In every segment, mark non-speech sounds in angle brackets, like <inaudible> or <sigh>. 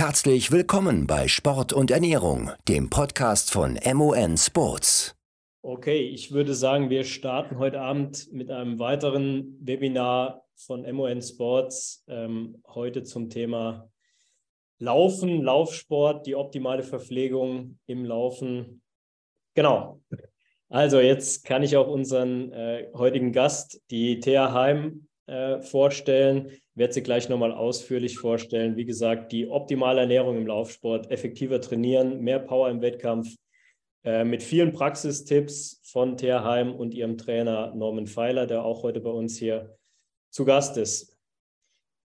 Herzlich willkommen bei Sport und Ernährung, dem Podcast von MON Sports. Okay, ich würde sagen, wir starten heute Abend mit einem weiteren Webinar von MON Sports. Ähm, heute zum Thema Laufen, Laufsport, die optimale Verpflegung im Laufen. Genau. Also jetzt kann ich auch unseren äh, heutigen Gast, die Thea Heim, äh, vorstellen. Werde sie gleich nochmal ausführlich vorstellen. Wie gesagt, die optimale Ernährung im Laufsport, effektiver trainieren, mehr Power im Wettkampf, äh, mit vielen Praxistipps von Thea Heim und ihrem Trainer Norman Pfeiler, der auch heute bei uns hier zu Gast ist.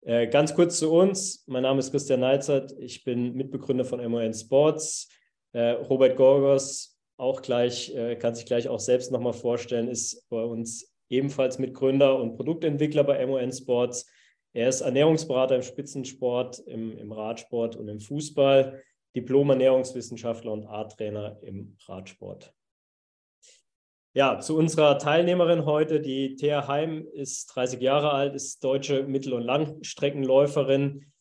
Äh, ganz kurz zu uns. Mein Name ist Christian Neizert. Ich bin Mitbegründer von MON Sports. Robert Gorgos auch gleich, kann sich gleich auch selbst nochmal vorstellen, ist bei uns ebenfalls Mitgründer und Produktentwickler bei MON Sports. Er ist Ernährungsberater im Spitzensport, im, im Radsport und im Fußball, Diplom-Ernährungswissenschaftler und A-Trainer im Radsport. Ja, zu unserer Teilnehmerin heute, die Thea Heim ist 30 Jahre alt, ist deutsche Mittel- und Langstreckenläuferin.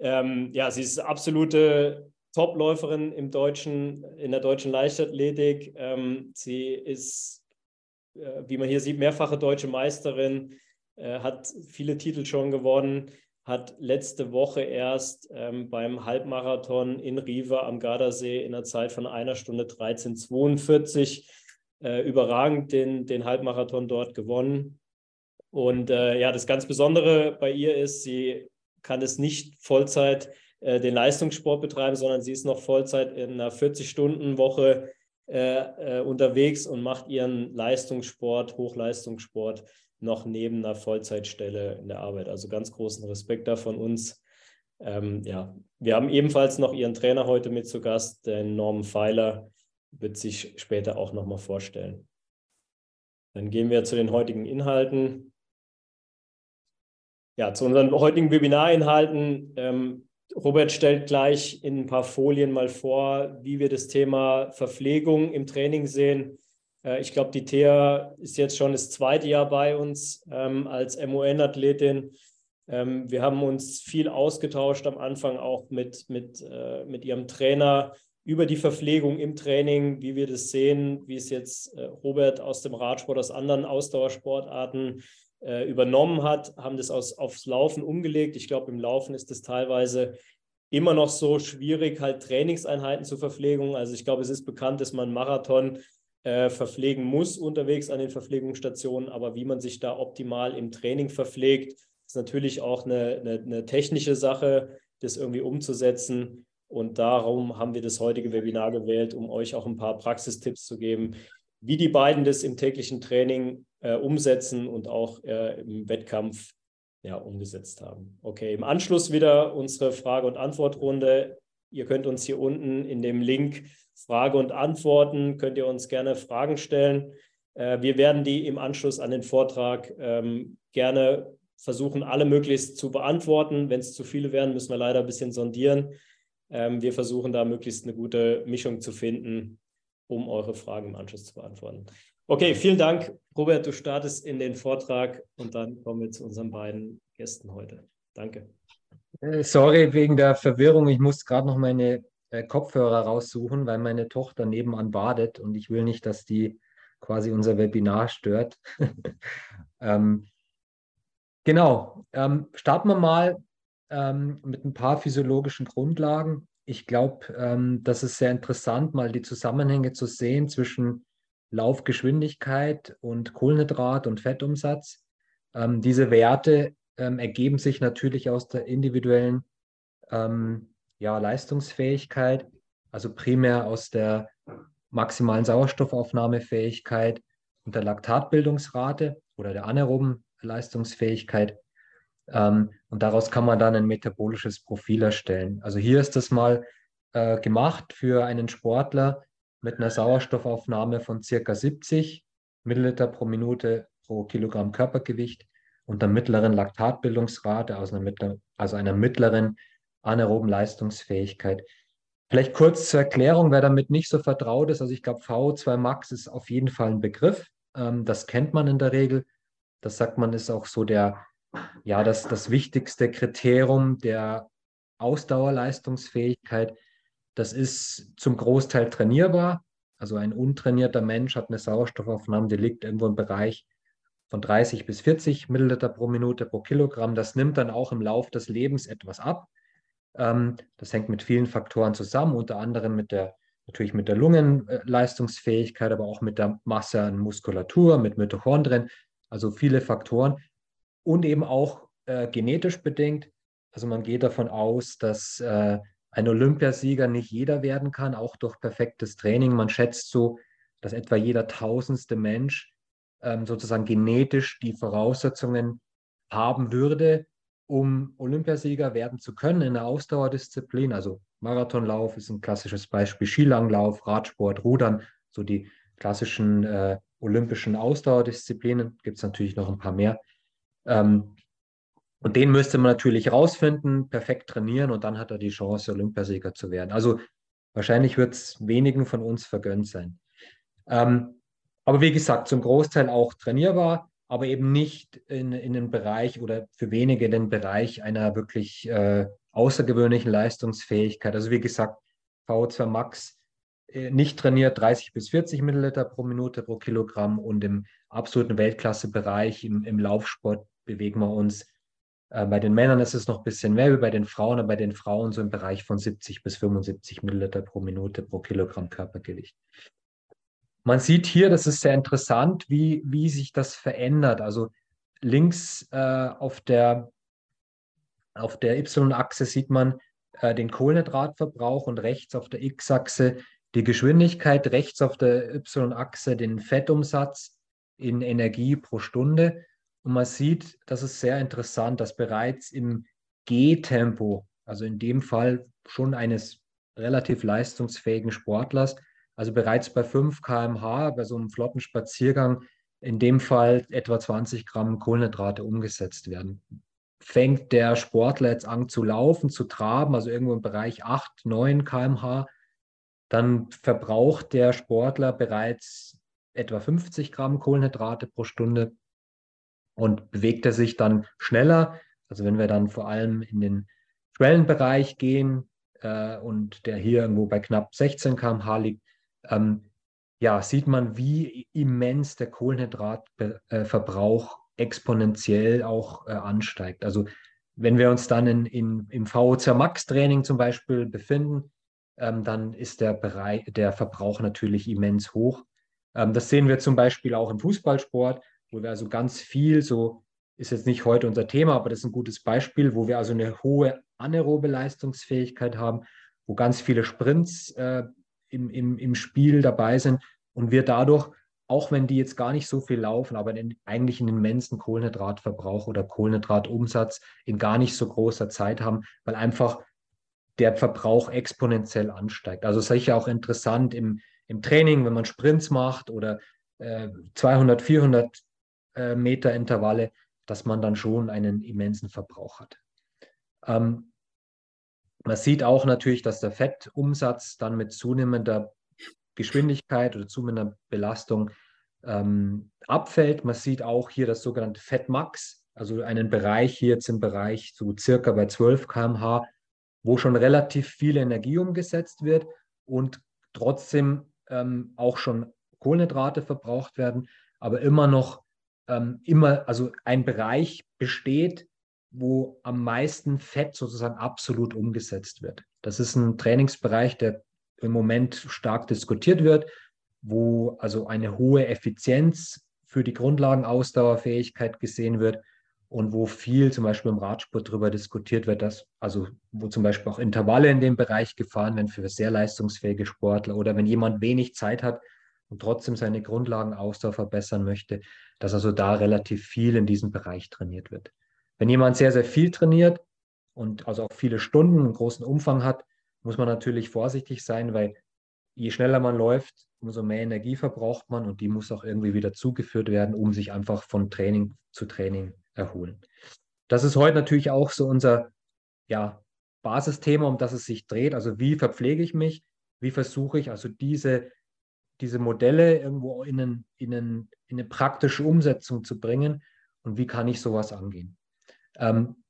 Ähm, ja, sie ist absolute Topläuferin im deutschen, in der deutschen Leichtathletik. Ähm, sie ist, wie man hier sieht, mehrfache deutsche Meisterin, äh, hat viele Titel schon gewonnen, hat letzte Woche erst ähm, beim Halbmarathon in Riva am Gardasee in einer Zeit von einer Stunde 13,42 äh, überragend den, den Halbmarathon dort gewonnen. Und äh, ja, das ganz Besondere bei ihr ist, sie kann es nicht Vollzeit äh, den Leistungssport betreiben, sondern sie ist noch Vollzeit in einer 40-Stunden-Woche äh, äh, unterwegs und macht ihren Leistungssport, Hochleistungssport noch neben einer Vollzeitstelle in der Arbeit. Also ganz großen Respekt da von uns. Ähm, ja, wir haben ebenfalls noch ihren Trainer heute mit zu Gast, den Norman Pfeiler, wird sich später auch nochmal vorstellen. Dann gehen wir zu den heutigen Inhalten. Ja, zu unseren heutigen Webinarinhalten. Ähm, Robert stellt gleich in ein paar Folien mal vor, wie wir das Thema Verpflegung im Training sehen. Äh, ich glaube, die Thea ist jetzt schon das zweite Jahr bei uns ähm, als MON-Athletin. Ähm, wir haben uns viel ausgetauscht am Anfang auch mit, mit, äh, mit ihrem Trainer über die Verpflegung im Training, wie wir das sehen, wie es jetzt äh, Robert aus dem Radsport, aus anderen Ausdauersportarten äh, übernommen hat, haben das aus, aufs Laufen umgelegt. Ich glaube, im Laufen ist es teilweise immer noch so schwierig, halt Trainingseinheiten zur Verpflegung. Also ich glaube, es ist bekannt, dass man Marathon äh, verpflegen muss unterwegs an den Verpflegungsstationen, aber wie man sich da optimal im Training verpflegt, ist natürlich auch eine, eine, eine technische Sache, das irgendwie umzusetzen. Und darum haben wir das heutige Webinar gewählt, um euch auch ein paar Praxistipps zu geben, wie die beiden das im täglichen Training äh, umsetzen und auch äh, im Wettkampf ja, umgesetzt haben. Okay, im Anschluss wieder unsere Frage- und Antwortrunde. Ihr könnt uns hier unten in dem Link Frage und Antworten, könnt ihr uns gerne Fragen stellen. Äh, wir werden die im Anschluss an den Vortrag ähm, gerne versuchen, alle möglichst zu beantworten. Wenn es zu viele werden, müssen wir leider ein bisschen sondieren. Ähm, wir versuchen da möglichst eine gute Mischung zu finden, um eure Fragen im Anschluss zu beantworten. Okay, vielen Dank. Robert, du startest in den Vortrag und dann kommen wir zu unseren beiden Gästen heute. Danke. Äh, sorry wegen der Verwirrung. Ich muss gerade noch meine äh, Kopfhörer raussuchen, weil meine Tochter nebenan badet und ich will nicht, dass die quasi unser Webinar stört. <laughs> ähm, genau. Ähm, starten wir mal ähm, mit ein paar physiologischen Grundlagen ich glaube, ähm, das ist sehr interessant, mal die Zusammenhänge zu sehen zwischen Laufgeschwindigkeit und Kohlenhydrat- und Fettumsatz. Ähm, diese Werte ähm, ergeben sich natürlich aus der individuellen ähm, ja, Leistungsfähigkeit, also primär aus der maximalen Sauerstoffaufnahmefähigkeit und der Laktatbildungsrate oder der anaeroben Leistungsfähigkeit. Ähm, und daraus kann man dann ein metabolisches Profil erstellen. Also hier ist das mal äh, gemacht für einen Sportler mit einer Sauerstoffaufnahme von circa 70 Milliliter pro Minute pro Kilogramm Körpergewicht und einer mittleren Laktatbildungsrate, also einer, mittler, also einer mittleren anaeroben Leistungsfähigkeit. Vielleicht kurz zur Erklärung, wer damit nicht so vertraut ist. Also ich glaube, VO2 Max ist auf jeden Fall ein Begriff. Ähm, das kennt man in der Regel. Das sagt man, ist auch so der ja, das, das wichtigste Kriterium der Ausdauerleistungsfähigkeit. Das ist zum Großteil trainierbar. Also ein untrainierter Mensch hat eine Sauerstoffaufnahme, die liegt irgendwo im Bereich von 30 bis 40 Milliliter pro Minute pro Kilogramm. Das nimmt dann auch im Lauf des Lebens etwas ab. Ähm, das hängt mit vielen Faktoren zusammen, unter anderem mit der natürlich mit der Lungenleistungsfähigkeit, aber auch mit der Masse an Muskulatur, mit Mitochondrien, also viele Faktoren und eben auch äh, genetisch bedingt. Also man geht davon aus, dass äh, ein Olympiasieger nicht jeder werden kann, auch durch perfektes Training. Man schätzt so, dass etwa jeder tausendste Mensch ähm, sozusagen genetisch die Voraussetzungen haben würde, um Olympiasieger werden zu können in der Ausdauerdisziplin. Also Marathonlauf ist ein klassisches Beispiel, Skilanglauf, Radsport, Rudern, so die klassischen äh, olympischen Ausdauerdisziplinen. Gibt es natürlich noch ein paar mehr. Ähm, und den müsste man natürlich rausfinden, perfekt trainieren und dann hat er die Chance, Olympiasieger zu werden. Also wahrscheinlich wird es wenigen von uns vergönnt sein. Ähm, aber wie gesagt, zum Großteil auch trainierbar aber eben nicht in, in den Bereich oder für wenige den Bereich einer wirklich äh, außergewöhnlichen Leistungsfähigkeit. Also wie gesagt, VO2 Max äh, nicht trainiert 30 bis 40 Milliliter pro Minute pro Kilogramm und im absoluten Weltklassebereich im, im Laufsport bewegen wir uns. Äh, bei den Männern ist es noch ein bisschen mehr wie bei den Frauen, aber bei den Frauen so im Bereich von 70 bis 75 Milliliter pro Minute pro Kilogramm Körpergewicht. Man sieht hier, das ist sehr interessant, wie, wie sich das verändert. Also links äh, auf der, auf der Y-Achse sieht man äh, den Kohlenhydratverbrauch und rechts auf der X-Achse die Geschwindigkeit, rechts auf der Y-Achse den Fettumsatz in Energie pro Stunde. Und man sieht, das ist sehr interessant, dass bereits im G-Tempo, also in dem Fall schon eines relativ leistungsfähigen Sportlers, also bereits bei 5 km/h, bei so einem flotten Spaziergang, in dem Fall etwa 20 Gramm Kohlenhydrate umgesetzt werden. Fängt der Sportler jetzt an zu laufen, zu traben, also irgendwo im Bereich 8, 9 km/h, dann verbraucht der Sportler bereits etwa 50 Gramm Kohlenhydrate pro Stunde und bewegt er sich dann schneller. Also wenn wir dann vor allem in den Schwellenbereich gehen äh, und der hier irgendwo bei knapp 16 km/h liegt, ähm, ja, sieht man, wie immens der Kohlenhydratverbrauch exponentiell auch äh, ansteigt. Also wenn wir uns dann in, in, im VO2 Max Training zum Beispiel befinden, ähm, dann ist der, Bereich, der Verbrauch natürlich immens hoch. Ähm, das sehen wir zum Beispiel auch im Fußballsport, wo wir also ganz viel, so ist jetzt nicht heute unser Thema, aber das ist ein gutes Beispiel, wo wir also eine hohe anaerobe Leistungsfähigkeit haben, wo ganz viele Sprints äh, im, im, im Spiel dabei sind und wir dadurch, auch wenn die jetzt gar nicht so viel laufen, aber in, eigentlich einen immensen Kohlenhydratverbrauch oder Kohlenhydratumsatz in gar nicht so großer Zeit haben, weil einfach der Verbrauch exponentiell ansteigt. Also sicher auch interessant im, im Training, wenn man Sprints macht oder äh, 200, 400 äh, Meter Intervalle, dass man dann schon einen immensen Verbrauch hat. Ähm, man sieht auch natürlich, dass der Fettumsatz dann mit zunehmender Geschwindigkeit oder zunehmender Belastung ähm, abfällt. Man sieht auch hier das sogenannte Fettmax, also einen Bereich hier jetzt im Bereich so circa bei 12 km/h, wo schon relativ viel Energie umgesetzt wird und trotzdem ähm, auch schon Kohlenhydrate verbraucht werden, aber immer noch ähm, immer, also ein Bereich besteht, wo am meisten Fett sozusagen absolut umgesetzt wird. Das ist ein Trainingsbereich, der im Moment stark diskutiert wird, wo also eine hohe Effizienz für die Grundlagenausdauerfähigkeit gesehen wird und wo viel zum Beispiel im Radsport darüber diskutiert wird, dass also wo zum Beispiel auch Intervalle in dem Bereich gefahren werden für sehr leistungsfähige Sportler oder wenn jemand wenig Zeit hat und trotzdem seine Grundlagenausdauer verbessern möchte, dass also da relativ viel in diesem Bereich trainiert wird. Wenn jemand sehr, sehr viel trainiert und also auch viele Stunden, einen großen Umfang hat, muss man natürlich vorsichtig sein, weil je schneller man läuft, umso mehr Energie verbraucht man und die muss auch irgendwie wieder zugeführt werden, um sich einfach von Training zu Training erholen. Das ist heute natürlich auch so unser ja, Basisthema, um das es sich dreht. Also wie verpflege ich mich? Wie versuche ich also diese, diese Modelle irgendwo in, einen, in, einen, in eine praktische Umsetzung zu bringen und wie kann ich sowas angehen? Ähm,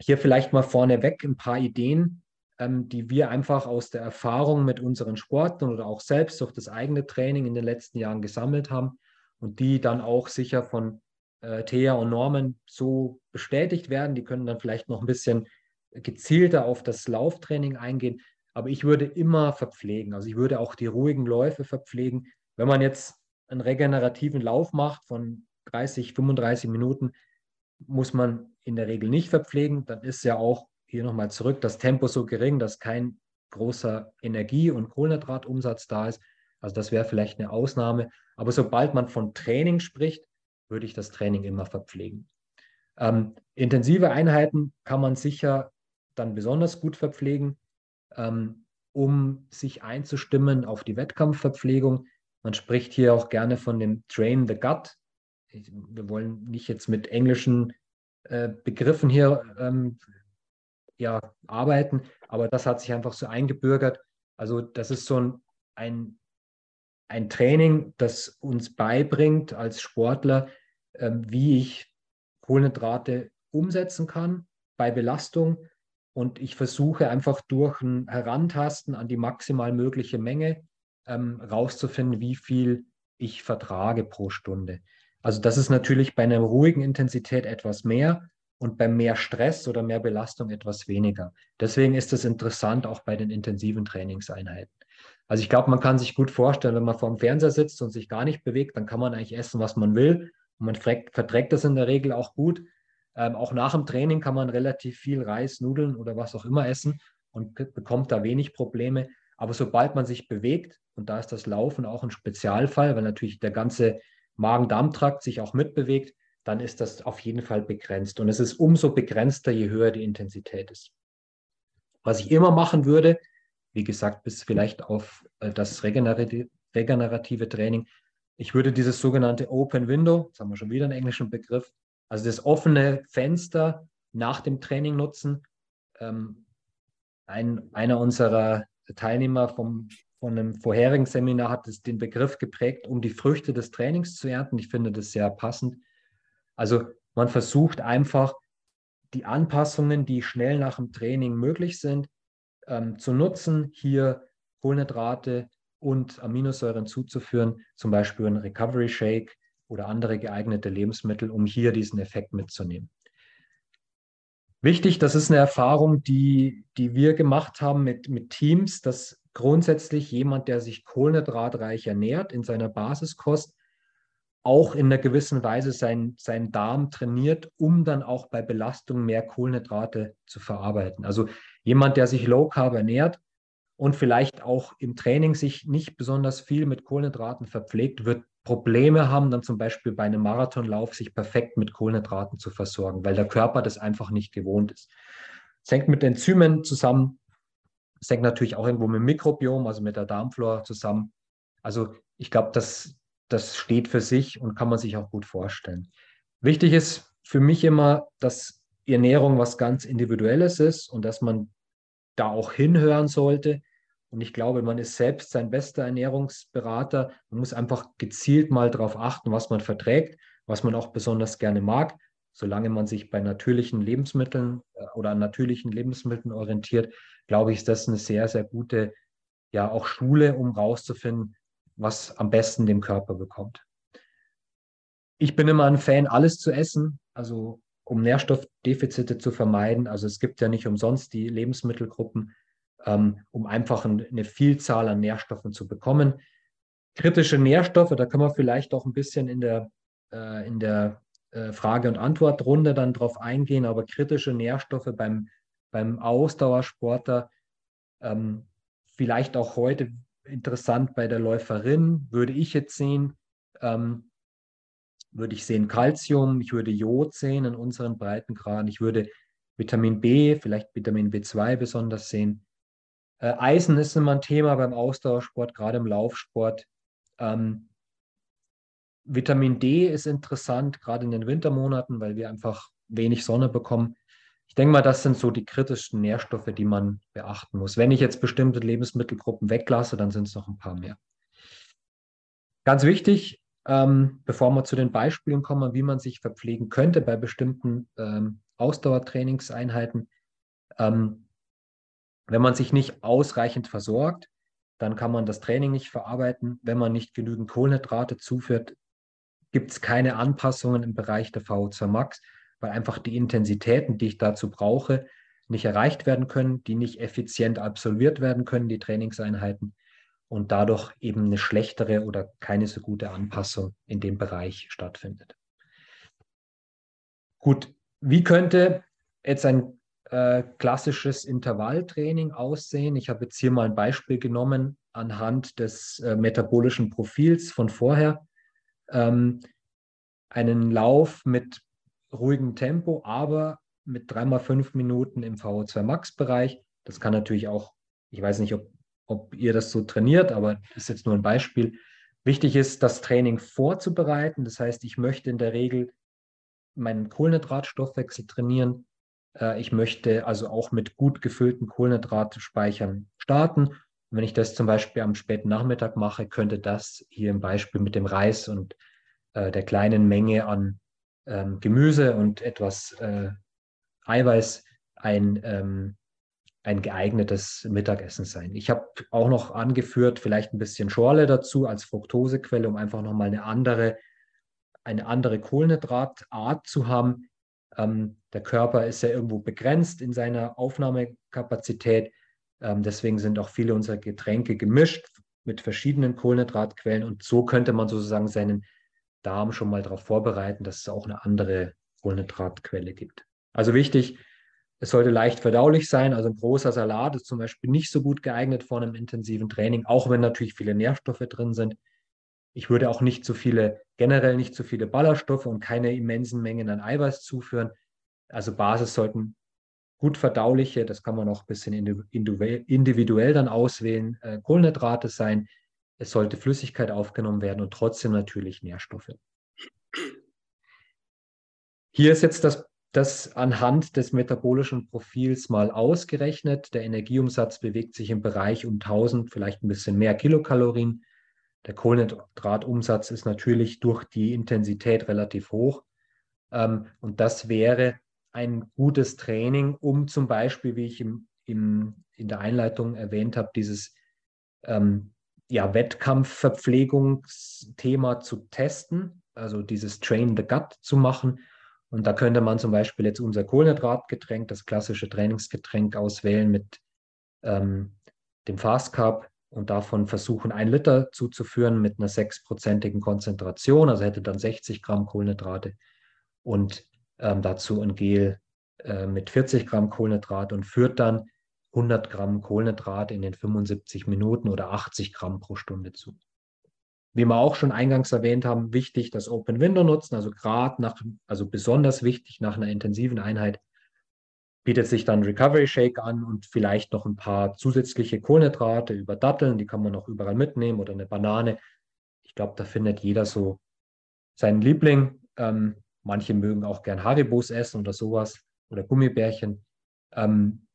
hier vielleicht mal vorneweg ein paar Ideen, ähm, die wir einfach aus der Erfahrung mit unseren Sporten oder auch selbst durch das eigene Training in den letzten Jahren gesammelt haben und die dann auch sicher von äh, Thea und Norman so bestätigt werden. Die können dann vielleicht noch ein bisschen gezielter auf das Lauftraining eingehen. Aber ich würde immer verpflegen. Also ich würde auch die ruhigen Läufe verpflegen. Wenn man jetzt einen regenerativen Lauf macht von 30, 35 Minuten, muss man in der Regel nicht verpflegen. Dann ist ja auch hier nochmal zurück das Tempo so gering, dass kein großer Energie- und Kohlenhydratumsatz da ist. Also das wäre vielleicht eine Ausnahme. Aber sobald man von Training spricht, würde ich das Training immer verpflegen. Ähm, intensive Einheiten kann man sicher dann besonders gut verpflegen, ähm, um sich einzustimmen auf die Wettkampfverpflegung. Man spricht hier auch gerne von dem Train the Gut. Wir wollen nicht jetzt mit englischen äh, Begriffen hier ähm, ja, arbeiten, aber das hat sich einfach so eingebürgert. Also das ist so ein, ein, ein Training, das uns beibringt als Sportler, äh, wie ich Kohlenhydrate umsetzen kann bei Belastung. Und ich versuche einfach durch ein Herantasten an die maximal mögliche Menge ähm, rauszufinden, wie viel ich vertrage pro Stunde. Also das ist natürlich bei einer ruhigen Intensität etwas mehr und bei mehr Stress oder mehr Belastung etwas weniger. Deswegen ist es interessant auch bei den intensiven Trainingseinheiten. Also ich glaube, man kann sich gut vorstellen, wenn man vor dem Fernseher sitzt und sich gar nicht bewegt, dann kann man eigentlich essen, was man will. Und man verträgt das in der Regel auch gut. Ähm, auch nach dem Training kann man relativ viel Reis, Nudeln oder was auch immer essen und bekommt da wenig Probleme. Aber sobald man sich bewegt, und da ist das Laufen auch ein Spezialfall, weil natürlich der ganze Magen-Darm-Trakt sich auch mitbewegt, dann ist das auf jeden Fall begrenzt. Und es ist umso begrenzter, je höher die Intensität ist. Was ich immer machen würde, wie gesagt, bis vielleicht auf äh, das regenerative, Training, ich würde dieses sogenannte Open Window, jetzt haben wir schon wieder einen englischen Begriff, also das offene Fenster nach dem Training nutzen. Ähm, ein, einer unserer Teilnehmer vom, von einem vorherigen Seminar hat es den Begriff geprägt, um die Früchte des Trainings zu ernten. Ich finde das sehr passend. Also man versucht einfach die Anpassungen, die schnell nach dem Training möglich sind, ähm, zu nutzen, hier Kohlenhydrate und Aminosäuren zuzuführen, zum Beispiel ein Recovery Shake oder andere geeignete Lebensmittel, um hier diesen Effekt mitzunehmen. Wichtig, das ist eine Erfahrung, die, die wir gemacht haben mit, mit Teams, dass grundsätzlich jemand, der sich kohlenhydratreich ernährt in seiner Basiskost, auch in einer gewissen Weise sein, seinen Darm trainiert, um dann auch bei Belastung mehr Kohlenhydrate zu verarbeiten. Also jemand, der sich low carb ernährt und vielleicht auch im Training sich nicht besonders viel mit Kohlenhydraten verpflegt, wird Probleme haben, dann zum Beispiel bei einem Marathonlauf sich perfekt mit Kohlenhydraten zu versorgen, weil der Körper das einfach nicht gewohnt ist. Es hängt mit Enzymen zusammen. Es hängt natürlich auch irgendwo mit dem Mikrobiom, also mit der Darmflora zusammen. Also ich glaube, das, das steht für sich und kann man sich auch gut vorstellen. Wichtig ist für mich immer, dass Ernährung was ganz Individuelles ist und dass man da auch hinhören sollte und ich glaube, man ist selbst sein bester Ernährungsberater. Man muss einfach gezielt mal darauf achten, was man verträgt, was man auch besonders gerne mag. Solange man sich bei natürlichen Lebensmitteln äh, oder an natürlichen Lebensmitteln orientiert, glaube ich, ist das eine sehr, sehr gute, ja, auch Schule, um rauszufinden, was am besten dem Körper bekommt. Ich bin immer ein Fan, alles zu essen, also um Nährstoffdefizite zu vermeiden. Also es gibt ja nicht umsonst die Lebensmittelgruppen um einfach eine Vielzahl an Nährstoffen zu bekommen. Kritische Nährstoffe, da kann man vielleicht auch ein bisschen in der, äh, in der äh, Frage- und Antwortrunde dann drauf eingehen, aber kritische Nährstoffe beim, beim Ausdauersportler, ähm, vielleicht auch heute interessant bei der Läuferin, würde ich jetzt sehen, ähm, würde ich sehen Calcium, ich würde Jod sehen in unseren Breitengraden, ich würde Vitamin B, vielleicht Vitamin B2 besonders sehen. Äh, Eisen ist immer ein Thema beim Ausdauersport, gerade im Laufsport. Ähm, Vitamin D ist interessant, gerade in den Wintermonaten, weil wir einfach wenig Sonne bekommen. Ich denke mal, das sind so die kritischsten Nährstoffe, die man beachten muss. Wenn ich jetzt bestimmte Lebensmittelgruppen weglasse, dann sind es noch ein paar mehr. Ganz wichtig, ähm, bevor wir zu den Beispielen kommen, wie man sich verpflegen könnte bei bestimmten ähm, Ausdauertrainingseinheiten. Ähm, wenn man sich nicht ausreichend versorgt, dann kann man das Training nicht verarbeiten. Wenn man nicht genügend Kohlenhydrate zuführt, gibt es keine Anpassungen im Bereich der VO2 Max, weil einfach die Intensitäten, die ich dazu brauche, nicht erreicht werden können, die nicht effizient absolviert werden können, die Trainingseinheiten und dadurch eben eine schlechtere oder keine so gute Anpassung in dem Bereich stattfindet. Gut, wie könnte jetzt ein äh, klassisches Intervalltraining aussehen? Ich habe jetzt hier mal ein Beispiel genommen anhand des äh, metabolischen Profils von vorher. Ähm, einen Lauf mit ruhigem Tempo, aber mit dreimal fünf Minuten im VO2 Max-Bereich. Das kann natürlich auch, ich weiß nicht, ob, ob ihr das so trainiert, aber das ist jetzt nur ein Beispiel. Wichtig ist, das Training vorzubereiten. Das heißt, ich möchte in der Regel meinen Kohlenhydratstoffwechsel trainieren. Äh, ich möchte also auch mit gut gefüllten Kohlenhydratspeichern starten. Und wenn ich das zum Beispiel am späten Nachmittag mache, könnte das hier im Beispiel mit dem Reis und äh, der kleinen Menge an ähm, Gemüse und etwas äh, Eiweiß ein, ähm, ein geeignetes Mittagessen sein. Ich habe auch noch angeführt, vielleicht ein bisschen Schorle dazu als Fructosequelle, um einfach nochmal eine andere, eine andere Kohlenhydratart zu haben. Ähm, der Körper ist ja irgendwo begrenzt in seiner Aufnahmekapazität. Ähm, deswegen sind auch viele unserer Getränke gemischt mit verschiedenen Kohlenhydratquellen. Und so könnte man sozusagen seinen Darm schon mal darauf vorbereiten, dass es auch eine andere Kohlenhydratquelle gibt. Also wichtig, es sollte leicht verdaulich sein. Also ein großer Salat ist zum Beispiel nicht so gut geeignet vor einem intensiven Training, auch wenn natürlich viele Nährstoffe drin sind. Ich würde auch nicht so viele, generell nicht zu viele Ballaststoffe und keine immensen Mengen an Eiweiß zuführen. Also Basis sollten gut verdauliche, das kann man auch ein bisschen individuell dann auswählen, äh, Kohlenhydrate sein. Es sollte Flüssigkeit aufgenommen werden und trotzdem natürlich Nährstoffe. Hier ist jetzt das das anhand des metabolischen Profils mal ausgerechnet. Der Energieumsatz bewegt sich im Bereich um 1000, vielleicht ein bisschen mehr Kilokalorien. Der Kohlenhydratumsatz ist natürlich durch die Intensität relativ hoch. Ähm, und das wäre ein gutes Training, um zum Beispiel, wie ich im, im, in der Einleitung erwähnt habe, dieses ähm, ja, Wettkampfverpflegungsthema zu testen, also dieses Train the Gut zu machen und da könnte man zum Beispiel jetzt unser Kohlenhydratgetränk, das klassische Trainingsgetränk auswählen mit ähm, dem Fast Carb und davon versuchen, ein Liter zuzuführen mit einer sechsprozentigen Konzentration, also hätte dann 60 Gramm Kohlenhydrate und ähm, dazu ein Gel äh, mit 40 Gramm Kohlenhydrate und führt dann 100 Gramm Kohlenhydrate in den 75 Minuten oder 80 Gramm pro Stunde zu. Wie wir auch schon eingangs erwähnt haben, wichtig das Open Window nutzen, also gerade nach, also besonders wichtig nach einer intensiven Einheit bietet sich dann Recovery Shake an und vielleicht noch ein paar zusätzliche Kohlenhydrate über Datteln, die kann man auch überall mitnehmen oder eine Banane. Ich glaube, da findet jeder so seinen Liebling. Ähm, manche mögen auch gern Haribos essen oder sowas oder Gummibärchen. Ähm,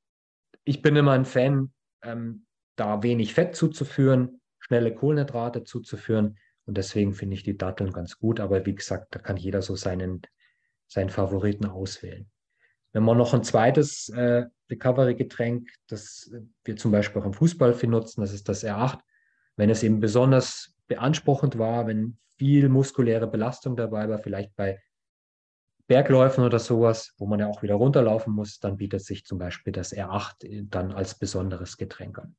ich bin immer ein Fan, ähm, da wenig Fett zuzuführen, schnelle Kohlenhydrate zuzuführen. Und deswegen finde ich die Datteln ganz gut. Aber wie gesagt, da kann jeder so seinen, seinen Favoriten auswählen. Wenn man noch ein zweites äh, Recovery-Getränk, das wir zum Beispiel auch im Fußball viel nutzen, das ist das R8. Wenn es eben besonders beanspruchend war, wenn viel muskuläre Belastung dabei war, vielleicht bei Bergläufen oder sowas, wo man ja auch wieder runterlaufen muss, dann bietet sich zum Beispiel das R8 dann als besonderes Getränk an.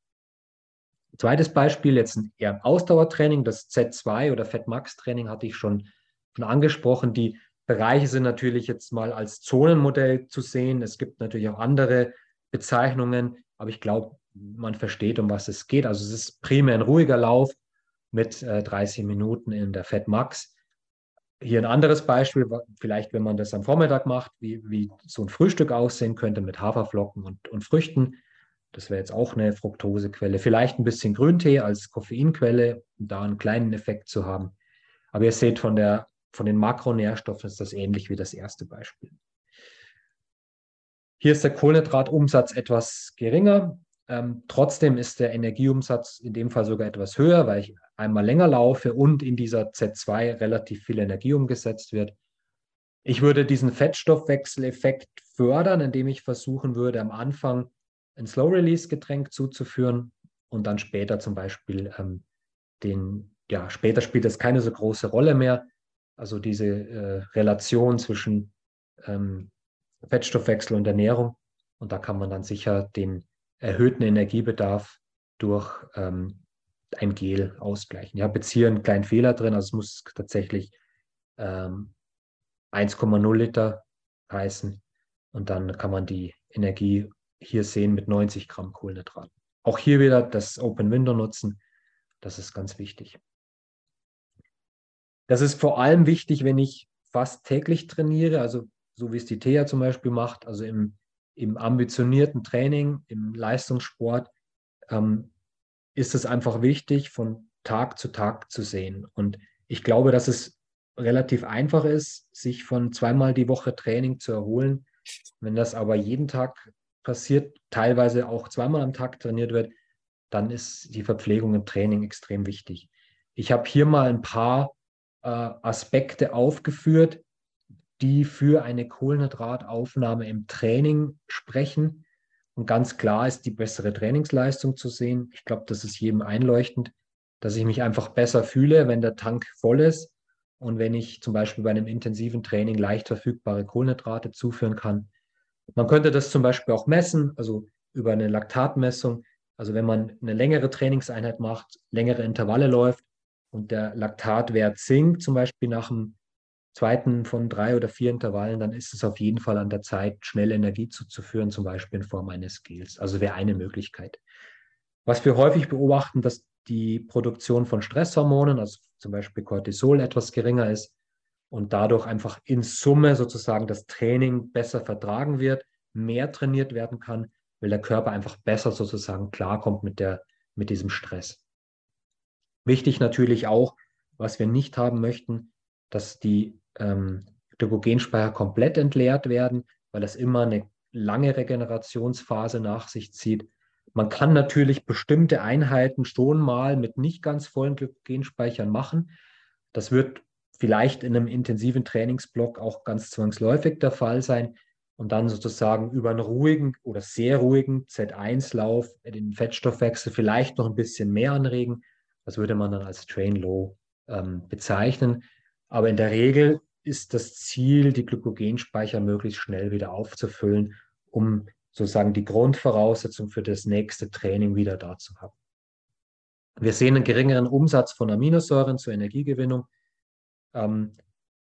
Zweites Beispiel, jetzt ein eher Ausdauertraining, das Z2 oder Fat-Max-Training hatte ich schon, schon angesprochen. Die Bereiche sind natürlich jetzt mal als Zonenmodell zu sehen. Es gibt natürlich auch andere Bezeichnungen, aber ich glaube, man versteht, um was es geht. Also es ist primär ein ruhiger Lauf mit äh, 30 Minuten in der Fat Max. Hier ein anderes Beispiel, vielleicht wenn man das am Vormittag macht, wie, wie so ein Frühstück aussehen könnte mit Haferflocken und, und Früchten. Das wäre jetzt auch eine Fructosequelle. Vielleicht ein bisschen Grüntee als Koffeinquelle, um da einen kleinen Effekt zu haben. Aber ihr seht, von, der, von den Makronährstoffen ist das ähnlich wie das erste Beispiel. Hier ist der Kohlenhydratumsatz etwas geringer. Ähm, trotzdem ist der Energieumsatz in dem Fall sogar etwas höher, weil ich einmal länger laufe und in dieser Z2 relativ viel Energie umgesetzt wird. Ich würde diesen Fettstoffwechseleffekt fördern, indem ich versuchen würde, am Anfang ein Slow-Release-Getränk zuzuführen und dann später zum Beispiel ähm, den, ja, später spielt das keine so große Rolle mehr. Also diese äh, Relation zwischen ähm, Fettstoffwechsel und Ernährung. Und da kann man dann sicher den erhöhten Energiebedarf durch ähm, ein Gel ausgleichen. Ich habe jetzt hier einen kleinen Fehler drin, also es muss tatsächlich ähm, 1,0 Liter heißen. Und dann kann man die Energie hier sehen mit 90 Gramm Kohlenhydraten. Auch hier wieder das Open Window nutzen. Das ist ganz wichtig. Das ist vor allem wichtig, wenn ich fast täglich trainiere, also so wie es die Thea zum Beispiel macht, also im, im ambitionierten Training, im Leistungssport, ähm, ist es einfach wichtig, von Tag zu Tag zu sehen. Und ich glaube, dass es relativ einfach ist, sich von zweimal die Woche Training zu erholen. Wenn das aber jeden Tag passiert, teilweise auch zweimal am Tag trainiert wird, dann ist die Verpflegung im Training extrem wichtig. Ich habe hier mal ein paar Aspekte aufgeführt, die für eine Kohlenhydrataufnahme im Training sprechen. Und ganz klar ist die bessere Trainingsleistung zu sehen. Ich glaube, das ist jedem einleuchtend, dass ich mich einfach besser fühle, wenn der Tank voll ist und wenn ich zum Beispiel bei einem intensiven Training leicht verfügbare Kohlenhydrate zuführen kann. Man könnte das zum Beispiel auch messen, also über eine Laktatmessung. Also wenn man eine längere Trainingseinheit macht, längere Intervalle läuft und der Laktatwert sinkt, zum Beispiel nach dem zweiten von drei oder vier Intervallen, dann ist es auf jeden Fall an der Zeit, schnell Energie zuzuführen, zum Beispiel in Form eines Skills. Also wäre eine Möglichkeit. Was wir häufig beobachten, dass die Produktion von Stresshormonen, also zum Beispiel Cortisol, etwas geringer ist und dadurch einfach in Summe sozusagen das Training besser vertragen wird, mehr trainiert werden kann, weil der Körper einfach besser sozusagen klarkommt mit, der, mit diesem Stress. Wichtig natürlich auch, was wir nicht haben möchten, dass die ähm, Glykogenspeicher komplett entleert werden, weil das immer eine lange Regenerationsphase nach sich zieht. Man kann natürlich bestimmte Einheiten schon mal mit nicht ganz vollen Glykogenspeichern machen. Das wird vielleicht in einem intensiven Trainingsblock auch ganz zwangsläufig der Fall sein. Und dann sozusagen über einen ruhigen oder sehr ruhigen Z1-Lauf den Fettstoffwechsel vielleicht noch ein bisschen mehr anregen. Das würde man dann als Train Low ähm, bezeichnen. Aber in der Regel ist das Ziel, die Glykogenspeicher möglichst schnell wieder aufzufüllen, um sozusagen die Grundvoraussetzung für das nächste Training wieder da zu haben. Wir sehen einen geringeren Umsatz von Aminosäuren zur Energiegewinnung. Ähm,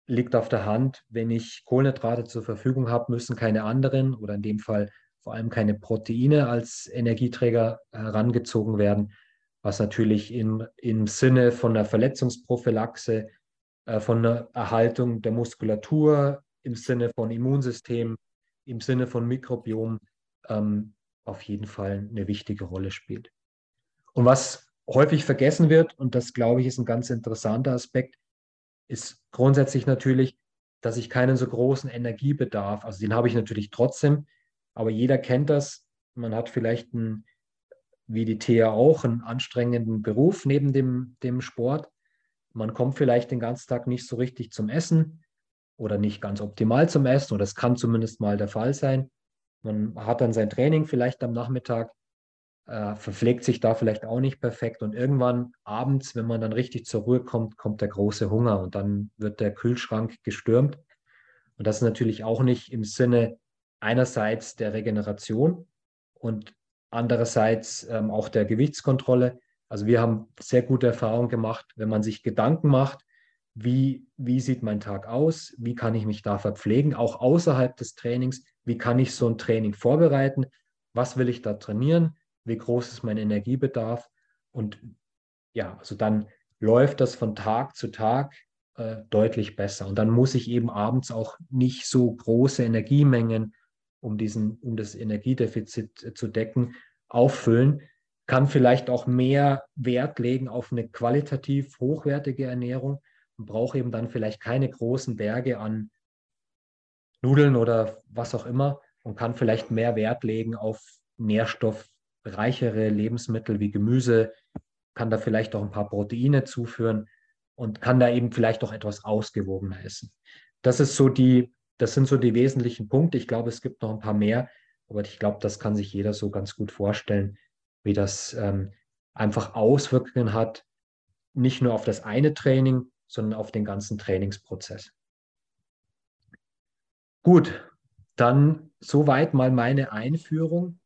liegt auf der Hand, wenn ich Kohlenhydrate zur Verfügung habe, müssen keine anderen oder in dem Fall vor allem keine Proteine als Energieträger herangezogen werden, was natürlich im, im Sinne von der Verletzungsprophylaxe, äh, von der Erhaltung der Muskulatur, im Sinne von Immunsystem, im Sinne von Mikrobiom ähm, auf jeden Fall eine wichtige Rolle spielt. Und was häufig vergessen wird, und das glaube ich ist ein ganz interessanter Aspekt, ist grundsätzlich natürlich, dass ich keinen so großen Energiebedarf, also den habe ich natürlich trotzdem, aber jeder kennt das. Man hat vielleicht einen, wie die Thea auch, einen anstrengenden Beruf neben dem, dem Sport. Man kommt vielleicht den ganzen Tag nicht so richtig zum Essen oder nicht ganz optimal zum Essen, oder es kann zumindest mal der Fall sein. Man hat dann sein Training vielleicht am Nachmittag, äh, verpflegt sich da vielleicht auch nicht perfekt und irgendwann abends, wenn man dann richtig zur Ruhe kommt, kommt der große Hunger und dann wird der Kühlschrank gestürmt. Und das ist natürlich auch nicht im Sinne einerseits der Regeneration und andererseits ähm, auch der Gewichtskontrolle. Also wir haben sehr gute Erfahrungen gemacht, wenn man sich Gedanken macht, wie, wie sieht mein Tag aus, wie kann ich mich da verpflegen, auch außerhalb des Trainings, wie kann ich so ein Training vorbereiten, was will ich da trainieren, wie groß ist mein Energiebedarf? Und ja, also dann läuft das von Tag zu Tag äh, deutlich besser. Und dann muss ich eben abends auch nicht so große Energiemengen, um, diesen, um das Energiedefizit äh, zu decken, auffüllen, kann vielleicht auch mehr Wert legen auf eine qualitativ hochwertige Ernährung und brauche eben dann vielleicht keine großen Berge an Nudeln oder was auch immer und kann vielleicht mehr Wert legen auf nährstoffreichere Lebensmittel wie Gemüse, kann da vielleicht auch ein paar Proteine zuführen und kann da eben vielleicht auch etwas ausgewogener essen. das ist so die, das sind so die wesentlichen Punkte. Ich glaube, es gibt noch ein paar mehr, aber ich glaube, das kann sich jeder so ganz gut vorstellen, wie das ähm, einfach Auswirkungen hat, nicht nur auf das eine Training, sondern auf den ganzen Trainingsprozess. Gut, dann soweit mal meine Einführung.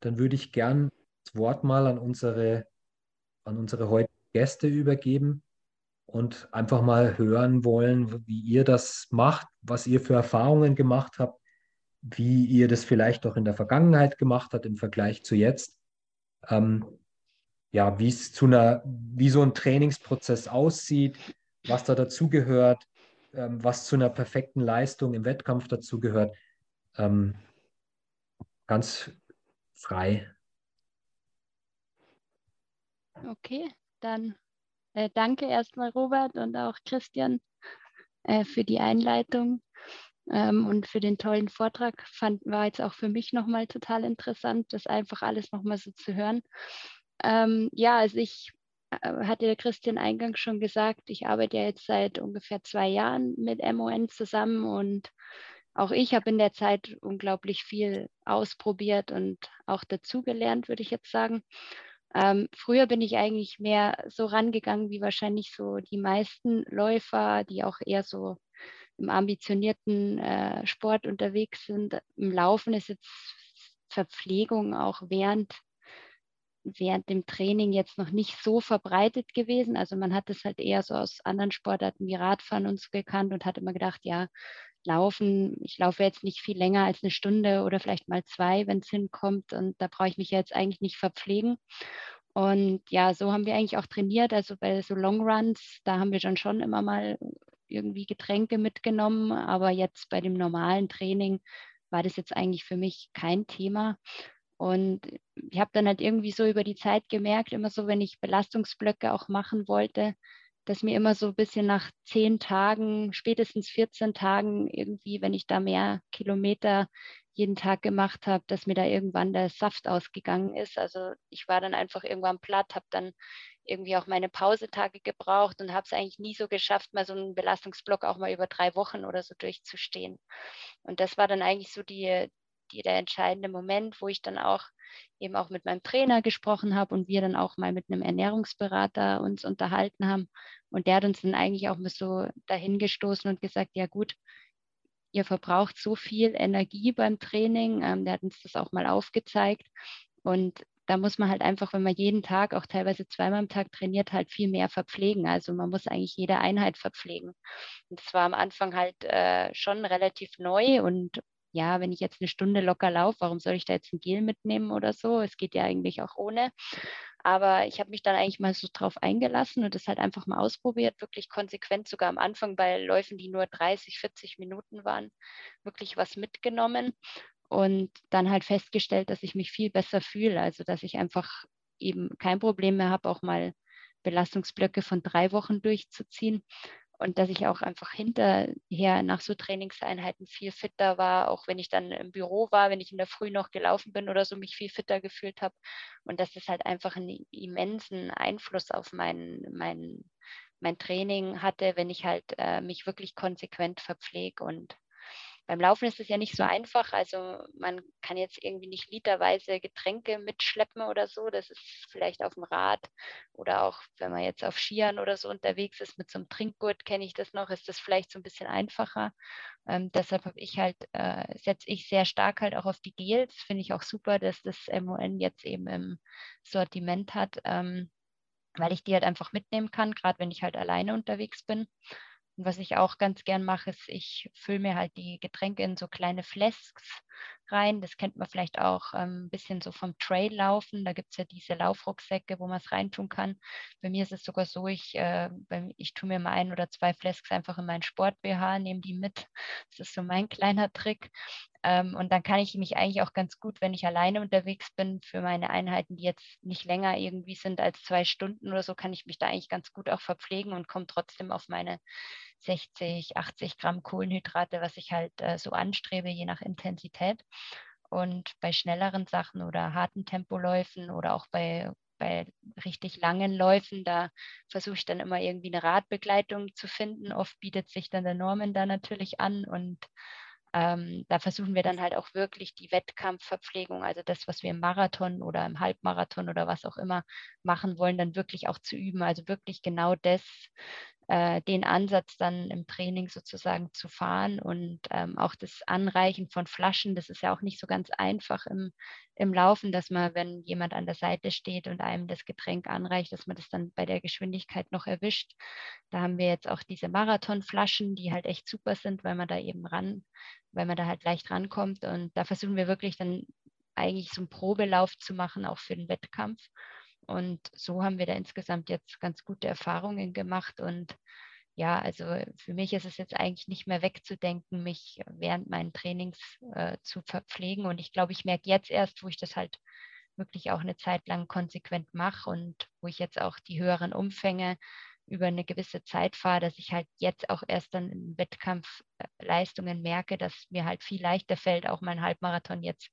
Dann würde ich gern das Wort mal an unsere, an unsere heutigen Gäste übergeben und einfach mal hören wollen, wie ihr das macht, was ihr für Erfahrungen gemacht habt, wie ihr das vielleicht auch in der Vergangenheit gemacht habt im Vergleich zu jetzt. Ähm, ja, wie es zu einer, wie so ein Trainingsprozess aussieht, was da dazugehört, ähm, was zu einer perfekten Leistung im Wettkampf dazugehört. Ähm, ganz frei. Okay, dann äh, danke erstmal Robert und auch Christian äh, für die Einleitung ähm, und für den tollen Vortrag. Fand, war jetzt auch für mich nochmal total interessant, das einfach alles nochmal so zu hören. Ähm, ja, also ich äh, hatte der Christian eingangs schon gesagt, ich arbeite ja jetzt seit ungefähr zwei Jahren mit MON zusammen und auch ich habe in der Zeit unglaublich viel ausprobiert und auch dazugelernt, würde ich jetzt sagen. Ähm, früher bin ich eigentlich mehr so rangegangen wie wahrscheinlich so die meisten Läufer, die auch eher so im ambitionierten äh, Sport unterwegs sind. Im Laufen ist jetzt Verpflegung auch während, während dem Training jetzt noch nicht so verbreitet gewesen. Also man hat es halt eher so aus anderen Sportarten wie Radfahren und so gekannt und hat immer gedacht, ja, laufen, ich laufe jetzt nicht viel länger als eine Stunde oder vielleicht mal zwei, wenn es hinkommt und da brauche ich mich jetzt eigentlich nicht verpflegen. Und ja, so haben wir eigentlich auch trainiert. Also bei so Long Runs, da haben wir dann schon immer mal irgendwie Getränke mitgenommen, aber jetzt bei dem normalen Training war das jetzt eigentlich für mich kein Thema. Und ich habe dann halt irgendwie so über die Zeit gemerkt, immer so, wenn ich Belastungsblöcke auch machen wollte, dass mir immer so ein bisschen nach zehn Tagen, spätestens 14 Tagen irgendwie, wenn ich da mehr Kilometer jeden Tag gemacht habe, dass mir da irgendwann der Saft ausgegangen ist. Also ich war dann einfach irgendwann platt, habe dann irgendwie auch meine Pausetage gebraucht und habe es eigentlich nie so geschafft, mal so einen Belastungsblock auch mal über drei Wochen oder so durchzustehen. Und das war dann eigentlich so die, die, der entscheidende Moment, wo ich dann auch eben auch mit meinem Trainer gesprochen habe und wir dann auch mal mit einem Ernährungsberater uns unterhalten haben. Und der hat uns dann eigentlich auch mal so dahingestoßen und gesagt, ja gut, ihr verbraucht so viel Energie beim Training. Ähm, der hat uns das auch mal aufgezeigt. Und da muss man halt einfach, wenn man jeden Tag, auch teilweise zweimal am Tag trainiert, halt viel mehr verpflegen. Also man muss eigentlich jede Einheit verpflegen. Und das war am Anfang halt äh, schon relativ neu und ja, wenn ich jetzt eine Stunde locker laufe, warum soll ich da jetzt ein Gel mitnehmen oder so? Es geht ja eigentlich auch ohne. Aber ich habe mich dann eigentlich mal so drauf eingelassen und das halt einfach mal ausprobiert, wirklich konsequent sogar am Anfang bei Läufen, die nur 30, 40 Minuten waren, wirklich was mitgenommen und dann halt festgestellt, dass ich mich viel besser fühle. Also dass ich einfach eben kein Problem mehr habe, auch mal Belastungsblöcke von drei Wochen durchzuziehen und dass ich auch einfach hinterher nach so Trainingseinheiten viel fitter war, auch wenn ich dann im Büro war, wenn ich in der Früh noch gelaufen bin oder so, mich viel fitter gefühlt habe. Und dass es halt einfach einen immensen Einfluss auf mein, mein, mein Training hatte, wenn ich halt äh, mich wirklich konsequent verpflege und beim Laufen ist es ja nicht so einfach. Also man kann jetzt irgendwie nicht literweise Getränke mitschleppen oder so. Das ist vielleicht auf dem Rad oder auch wenn man jetzt auf Skiern oder so unterwegs ist mit so einem Trinkgurt, kenne ich das noch, ist das vielleicht so ein bisschen einfacher. Ähm, deshalb habe ich halt, äh, setze ich sehr stark halt auch auf die Gels. Finde ich auch super, dass das MON jetzt eben im Sortiment hat, ähm, weil ich die halt einfach mitnehmen kann, gerade wenn ich halt alleine unterwegs bin. Und was ich auch ganz gern mache, ist, ich fülle mir halt die Getränke in so kleine Flasks rein. Das kennt man vielleicht auch ähm, ein bisschen so vom Trail laufen. Da gibt es ja diese Laufrucksäcke, wo man es reintun kann. Bei mir ist es sogar so, ich, äh, ich tue mir mal ein oder zwei Flasks einfach in meinen Sport-BH, nehme die mit. Das ist so mein kleiner Trick. Ähm, und dann kann ich mich eigentlich auch ganz gut, wenn ich alleine unterwegs bin, für meine Einheiten, die jetzt nicht länger irgendwie sind als zwei Stunden oder so, kann ich mich da eigentlich ganz gut auch verpflegen und komme trotzdem auf meine 60, 80 Gramm Kohlenhydrate, was ich halt äh, so anstrebe, je nach Intensität. Und bei schnelleren Sachen oder harten Tempoläufen oder auch bei, bei richtig langen Läufen, da versuche ich dann immer irgendwie eine Radbegleitung zu finden. Oft bietet sich dann der Norman da natürlich an und ähm, da versuchen wir dann halt auch wirklich die Wettkampfverpflegung, also das, was wir im Marathon oder im Halbmarathon oder was auch immer machen wollen, dann wirklich auch zu üben. Also wirklich genau das, äh, den Ansatz dann im Training sozusagen zu fahren und ähm, auch das Anreichen von Flaschen, das ist ja auch nicht so ganz einfach im, im Laufen, dass man, wenn jemand an der Seite steht und einem das Getränk anreicht, dass man das dann bei der Geschwindigkeit noch erwischt. Da haben wir jetzt auch diese Marathonflaschen, die halt echt super sind, weil man da eben ran, weil man da halt leicht rankommt und da versuchen wir wirklich dann eigentlich so einen Probelauf zu machen, auch für den Wettkampf. Und so haben wir da insgesamt jetzt ganz gute Erfahrungen gemacht. Und ja, also für mich ist es jetzt eigentlich nicht mehr wegzudenken, mich während meinen Trainings äh, zu verpflegen. Und ich glaube, ich merke jetzt erst, wo ich das halt wirklich auch eine Zeit lang konsequent mache und wo ich jetzt auch die höheren Umfänge über eine gewisse Zeit fahre, dass ich halt jetzt auch erst dann in Wettkampfleistungen merke, dass mir halt viel leichter fällt, auch mein Halbmarathon jetzt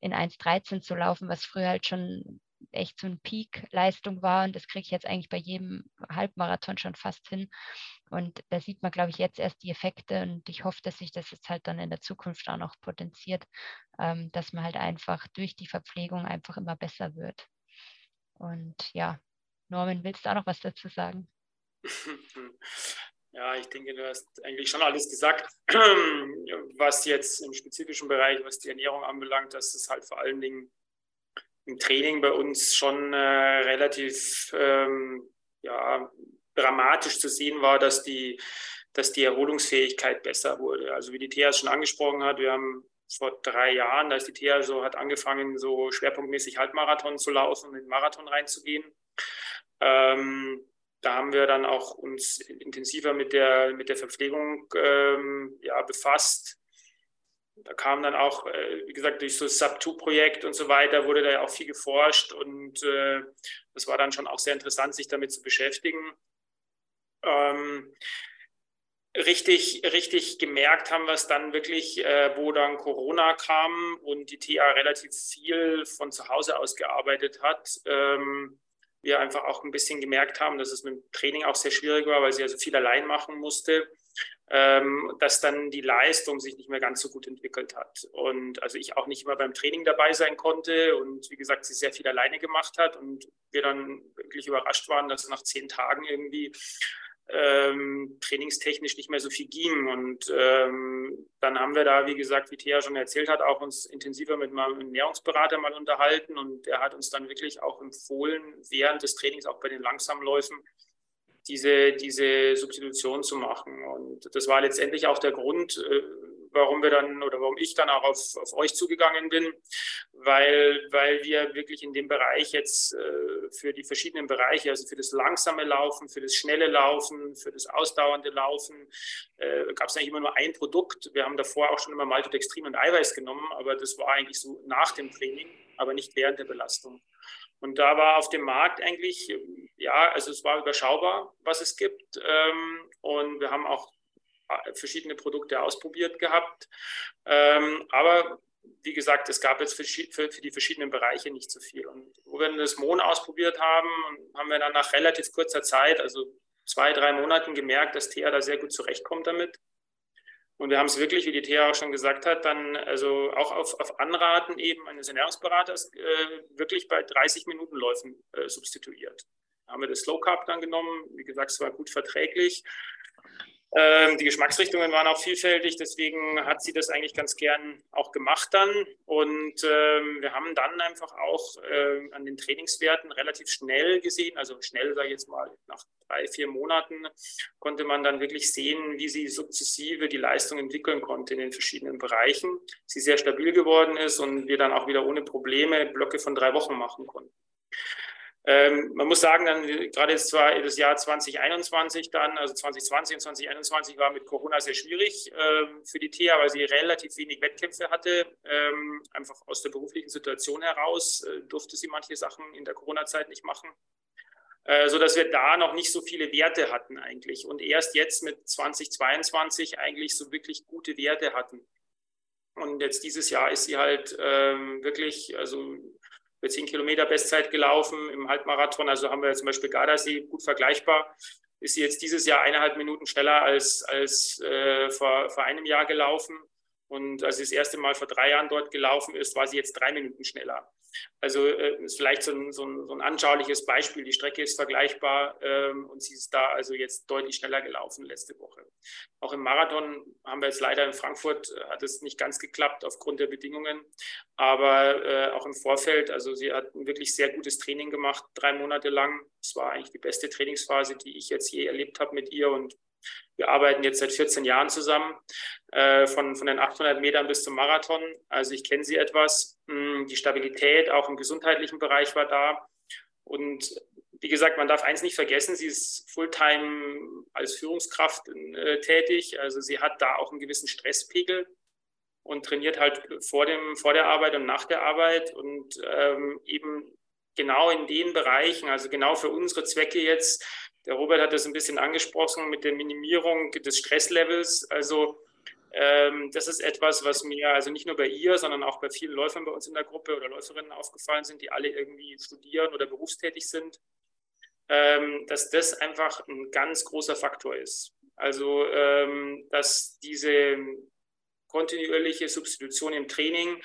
in 1,13 zu laufen, was früher halt schon echt so eine Peak-Leistung war. Und das kriege ich jetzt eigentlich bei jedem Halbmarathon schon fast hin. Und da sieht man, glaube ich, jetzt erst die Effekte. Und ich hoffe, dass sich das jetzt halt dann in der Zukunft auch noch potenziert, ähm, dass man halt einfach durch die Verpflegung einfach immer besser wird. Und ja, Norman, willst du auch noch was dazu sagen? <laughs> Ja, ich denke, du hast eigentlich schon alles gesagt, <clears throat> was jetzt im spezifischen Bereich, was die Ernährung anbelangt, dass es halt vor allen Dingen im Training bei uns schon äh, relativ ähm, ja, dramatisch zu sehen war, dass die, dass die Erholungsfähigkeit besser wurde. Also wie die Thea schon angesprochen hat, wir haben vor drei Jahren, da ist die Thea so, hat angefangen, so schwerpunktmäßig Halbmarathon zu laufen und in den Marathon reinzugehen. Ähm, da haben wir dann auch uns intensiver mit der, mit der Verpflegung ähm, ja, befasst da kam dann auch, äh, wie gesagt, durch so das Sub-2-Projekt und so weiter wurde da ja auch viel geforscht und äh, das war dann schon auch sehr interessant, sich damit zu beschäftigen. Ähm, richtig, richtig gemerkt haben wir es dann wirklich, äh, wo dann Corona kam und die TA relativ viel von zu Hause aus gearbeitet hat. Ähm, wir einfach auch ein bisschen gemerkt haben, dass es mit dem Training auch sehr schwierig war, weil sie also viel allein machen musste dass dann die Leistung sich nicht mehr ganz so gut entwickelt hat. Und also ich auch nicht immer beim Training dabei sein konnte und wie gesagt, sie sehr viel alleine gemacht hat und wir dann wirklich überrascht waren, dass nach zehn Tagen irgendwie ähm, trainingstechnisch nicht mehr so viel ging. Und ähm, dann haben wir da, wie gesagt, wie Thea schon erzählt hat, auch uns intensiver mit einem Ernährungsberater mal unterhalten und der hat uns dann wirklich auch empfohlen, während des Trainings, auch bei den langsamen Läufen, diese, diese Substitution zu machen. Und das war letztendlich auch der Grund, äh, warum wir dann oder warum ich dann auch auf, auf euch zugegangen bin, weil, weil wir wirklich in dem Bereich jetzt äh, für die verschiedenen Bereiche, also für das langsame Laufen, für das schnelle Laufen, für das ausdauernde Laufen, äh, gab es eigentlich immer nur ein Produkt. Wir haben davor auch schon immer Maltodextrin und Eiweiß genommen, aber das war eigentlich so nach dem Training, aber nicht während der Belastung. Und da war auf dem Markt eigentlich, ja, also es war überschaubar, was es gibt. Ähm, und wir haben auch verschiedene Produkte ausprobiert gehabt. Ähm, aber wie gesagt, es gab jetzt für, die verschiedenen Bereiche nicht so viel. Und wo wir das Mohn ausprobiert haben, haben wir dann nach relativ kurzer Zeit, also zwei, drei Monaten gemerkt, dass Thea da sehr gut zurechtkommt damit. Und wir haben es wirklich, wie die Thea auch schon gesagt hat, dann also auch auf, auf Anraten eben eines Ernährungsberaters äh, wirklich bei 30 Minuten Läufen äh, substituiert. Da haben wir das Slow Carb dann genommen. Wie gesagt, es war gut verträglich. Ähm, die Geschmacksrichtungen waren auch vielfältig, deswegen hat sie das eigentlich ganz gern auch gemacht dann. Und ähm, wir haben dann einfach auch äh, an den Trainingswerten relativ schnell gesehen, also schnell sage ich jetzt mal, nach drei, vier Monaten konnte man dann wirklich sehen, wie sie sukzessive die Leistung entwickeln konnte in den verschiedenen Bereichen. Sie sehr stabil geworden ist und wir dann auch wieder ohne Probleme Blöcke von drei Wochen machen konnten. Ähm, man muss sagen, dann gerade jetzt zwar das Jahr 2021 dann, also 2020 und 2021 war mit Corona sehr schwierig ähm, für die TEA, weil sie relativ wenig Wettkämpfe hatte. Ähm, einfach aus der beruflichen Situation heraus äh, durfte sie manche Sachen in der Corona-Zeit nicht machen. Äh, so dass wir da noch nicht so viele Werte hatten eigentlich und erst jetzt mit 2022 eigentlich so wirklich gute Werte hatten. Und jetzt dieses Jahr ist sie halt ähm, wirklich, also über 10 Kilometer Bestzeit gelaufen im Halbmarathon. Also haben wir zum Beispiel Gardasee gut vergleichbar. Ist sie jetzt dieses Jahr eineinhalb Minuten schneller als, als äh, vor, vor einem Jahr gelaufen. Und als sie das erste Mal vor drei Jahren dort gelaufen ist, war sie jetzt drei Minuten schneller. Also äh, ist vielleicht so ein, so, ein, so ein, anschauliches Beispiel. Die Strecke ist vergleichbar ähm, und sie ist da also jetzt deutlich schneller gelaufen letzte Woche. Auch im Marathon haben wir jetzt leider in Frankfurt, äh, hat es nicht ganz geklappt aufgrund der Bedingungen, aber äh, auch im Vorfeld, also sie hat ein wirklich sehr gutes Training gemacht, drei Monate lang. Es war eigentlich die beste Trainingsphase, die ich jetzt je erlebt habe mit ihr und wir arbeiten jetzt seit 14 Jahren zusammen, äh, von, von den 800 Metern bis zum Marathon. Also ich kenne sie etwas. Hm, die Stabilität auch im gesundheitlichen Bereich war da. Und wie gesagt, man darf eins nicht vergessen, sie ist Fulltime als Führungskraft äh, tätig. Also sie hat da auch einen gewissen Stresspegel und trainiert halt vor, dem, vor der Arbeit und nach der Arbeit und ähm, eben genau in den Bereichen, also genau für unsere Zwecke jetzt, der Robert hat das ein bisschen angesprochen mit der Minimierung des Stresslevels. Also ähm, das ist etwas, was mir also nicht nur bei ihr, sondern auch bei vielen Läufern bei uns in der Gruppe oder Läuferinnen aufgefallen sind, die alle irgendwie studieren oder berufstätig sind, ähm, dass das einfach ein ganz großer Faktor ist. Also ähm, dass diese kontinuierliche Substitution im Training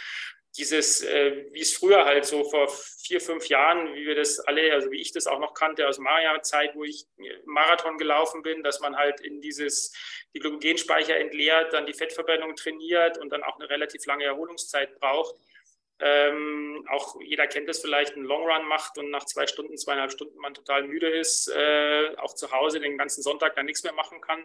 dieses, äh, wie es früher halt so vor vier, fünf Jahren, wie wir das alle, also wie ich das auch noch kannte aus Maria-Zeit, wo ich Marathon gelaufen bin, dass man halt in dieses, die Glykogenspeicher entleert, dann die Fettverbrennung trainiert und dann auch eine relativ lange Erholungszeit braucht. Ähm, auch jeder kennt es vielleicht, einen Long Run macht und nach zwei Stunden, zweieinhalb Stunden man total müde ist, äh, auch zu Hause den ganzen Sonntag dann nichts mehr machen kann.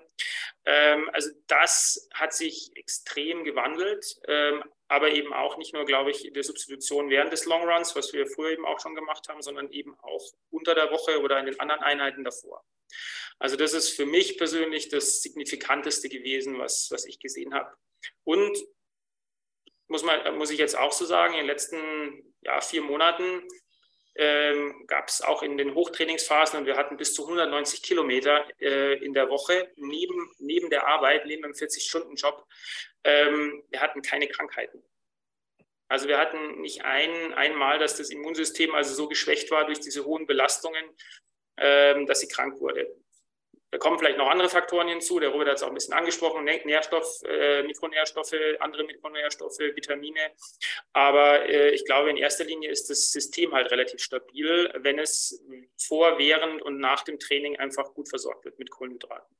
Ähm, also das hat sich extrem gewandelt, ähm, aber eben auch nicht nur, glaube ich, in der Substitution während des Long Runs, was wir früher eben auch schon gemacht haben, sondern eben auch unter der Woche oder in den anderen Einheiten davor. Also das ist für mich persönlich das Signifikanteste gewesen, was, was ich gesehen habe. Und muss, man, muss ich jetzt auch so sagen, in den letzten ja, vier Monaten ähm, gab es auch in den Hochtrainingsphasen und wir hatten bis zu 190 Kilometer äh, in der Woche neben, neben der Arbeit, neben dem 40-Stunden-Job. Ähm, wir hatten keine Krankheiten. Also wir hatten nicht ein, einmal, dass das Immunsystem also so geschwächt war durch diese hohen Belastungen, ähm, dass sie krank wurde. Da kommen vielleicht noch andere Faktoren hinzu. Der Robert hat es auch ein bisschen angesprochen: Nährstoff, äh, Mikronährstoffe, andere Mikronährstoffe, Vitamine. Aber äh, ich glaube, in erster Linie ist das System halt relativ stabil, wenn es vor, während und nach dem Training einfach gut versorgt wird mit Kohlenhydraten.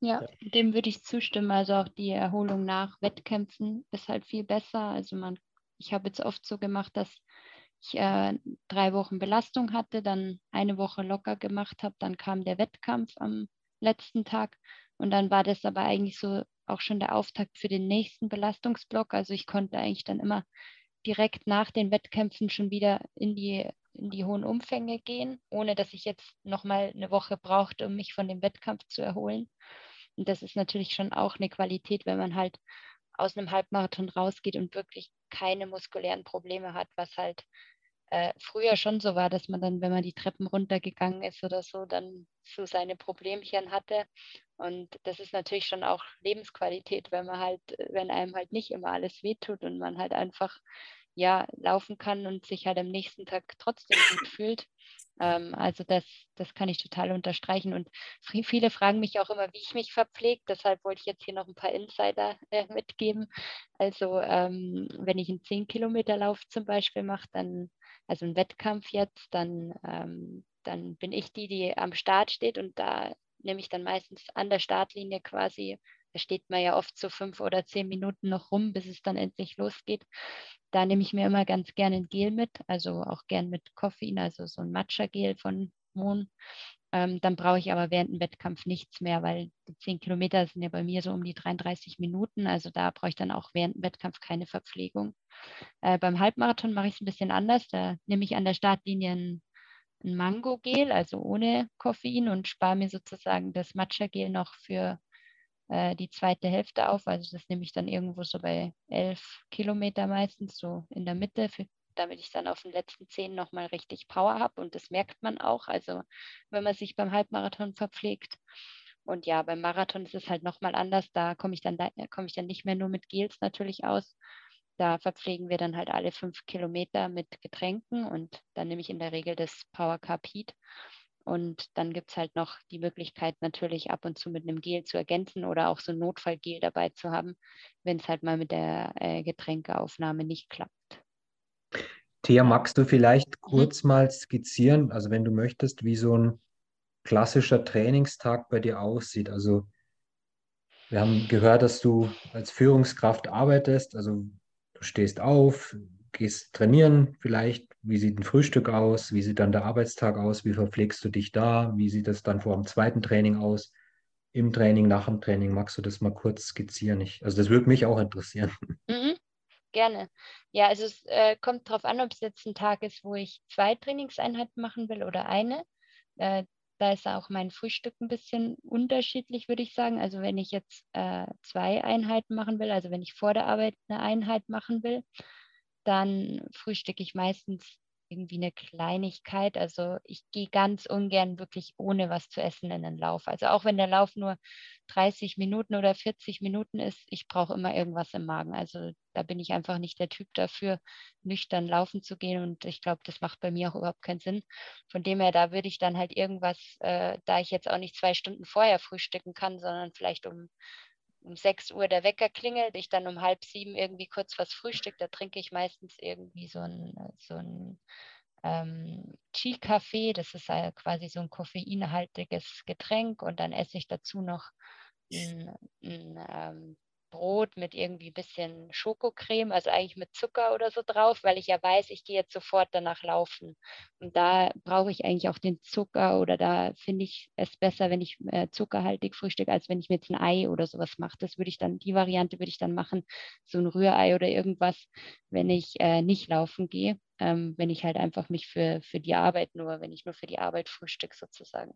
Ja, dem würde ich zustimmen. Also auch die Erholung nach Wettkämpfen ist halt viel besser. Also man, ich habe jetzt oft so gemacht, dass ich äh, drei Wochen Belastung hatte, dann eine Woche locker gemacht habe, dann kam der Wettkampf am letzten Tag und dann war das aber eigentlich so auch schon der Auftakt für den nächsten Belastungsblock. Also ich konnte eigentlich dann immer direkt nach den Wettkämpfen schon wieder in die, in die hohen Umfänge gehen, ohne dass ich jetzt nochmal eine Woche brauchte, um mich von dem Wettkampf zu erholen. Und das ist natürlich schon auch eine Qualität, wenn man halt aus einem Halbmarathon rausgeht und wirklich keine muskulären Probleme hat, was halt äh, früher schon so war, dass man dann, wenn man die Treppen runtergegangen ist oder so, dann so seine Problemchen hatte. Und das ist natürlich schon auch Lebensqualität, wenn man halt, wenn einem halt nicht immer alles wehtut und man halt einfach ja laufen kann und sich halt am nächsten Tag trotzdem gut fühlt. Ähm, also das, das kann ich total unterstreichen. Und viele fragen mich auch immer, wie ich mich verpflege. Deshalb wollte ich jetzt hier noch ein paar Insider äh, mitgeben. Also ähm, wenn ich einen 10 Kilometer Lauf zum Beispiel mache, dann, also einen Wettkampf jetzt, dann, ähm, dann bin ich die, die am Start steht und da nehme ich dann meistens an der Startlinie quasi da steht man ja oft so fünf oder zehn Minuten noch rum, bis es dann endlich losgeht. Da nehme ich mir immer ganz gerne ein Gel mit, also auch gern mit Koffein, also so ein Matcha-Gel von Moon. Ähm, dann brauche ich aber während dem Wettkampf nichts mehr, weil die 10 Kilometer sind ja bei mir so um die 33 Minuten. Also da brauche ich dann auch während dem Wettkampf keine Verpflegung. Äh, beim Halbmarathon mache ich es ein bisschen anders. Da nehme ich an der Startlinie ein, ein Mango-Gel, also ohne Koffein und spare mir sozusagen das Matcha-Gel noch für äh, die zweite Hälfte auf. Also das nehme ich dann irgendwo so bei elf Kilometer meistens, so in der Mitte, für, damit ich dann auf den letzten zehn nochmal richtig Power habe. Und das merkt man auch, also wenn man sich beim Halbmarathon verpflegt. Und ja, beim Marathon ist es halt nochmal anders. Da komme ich dann, komme ich dann nicht mehr nur mit Gels natürlich aus, Da verpflegen wir dann halt alle fünf Kilometer mit Getränken und dann nehme ich in der Regel das Power Carb Heat. Und dann gibt es halt noch die Möglichkeit, natürlich ab und zu mit einem Gel zu ergänzen oder auch so ein Notfallgel dabei zu haben, wenn es halt mal mit der äh, Getränkeaufnahme nicht klappt. Thea, magst du vielleicht mhm. kurz mhm. mal skizzieren, also wenn du möchtest, wie so ein klassischer Trainingstag bei dir aussieht? Also wir haben gehört, dass du als Führungskraft arbeitest, also du stehst auf, gehst trainieren vielleicht. Wie sieht ein Frühstück aus? Wie sieht dann der Arbeitstag aus? Wie verpflegst du dich da? Wie sieht es dann vor dem zweiten Training aus? Im Training, nach dem Training, magst du das mal kurz skizzieren? Ich, also das würde mich auch interessieren. Mhm, gerne. Ja, also es äh, kommt darauf an, ob es jetzt ein Tag ist, wo ich zwei Trainingseinheiten machen will oder eine. Äh, da ist auch mein Frühstück ein bisschen unterschiedlich, würde ich sagen. Also wenn ich jetzt äh, zwei Einheiten machen will, also wenn ich vor der Arbeit eine Einheit machen will, dann frühstücke ich meistens irgendwie eine Kleinigkeit. Also ich gehe ganz ungern wirklich ohne was zu essen in den Lauf. Also auch wenn der Lauf nur 30 Minuten oder 40 Minuten ist, ich brauche immer irgendwas im Magen. Also da bin ich einfach nicht der Typ dafür, nüchtern laufen zu gehen. Und ich glaube, das macht bei mir auch überhaupt keinen Sinn. Von dem her, da würde ich dann halt irgendwas, äh, da ich jetzt auch nicht zwei Stunden vorher frühstücken kann, sondern vielleicht um um 6 Uhr der Wecker klingelt, ich dann um halb sieben irgendwie kurz was frühstück, da trinke ich meistens irgendwie so ein, so ein ähm, Chi-Kaffee, das ist äh, quasi so ein koffeinhaltiges Getränk und dann esse ich dazu noch ein, ein ähm, Brot mit irgendwie ein bisschen Schokocreme, also eigentlich mit Zucker oder so drauf, weil ich ja weiß, ich gehe jetzt sofort danach laufen. Und da brauche ich eigentlich auch den Zucker oder da finde ich es besser, wenn ich äh, zuckerhaltig frühstücke, als wenn ich mir jetzt ein Ei oder sowas mache. Das würde ich dann, die Variante würde ich dann machen, so ein Rührei oder irgendwas, wenn ich äh, nicht laufen gehe ähm, wenn ich halt einfach mich für, für die Arbeit nur, wenn ich nur für die Arbeit frühstück sozusagen.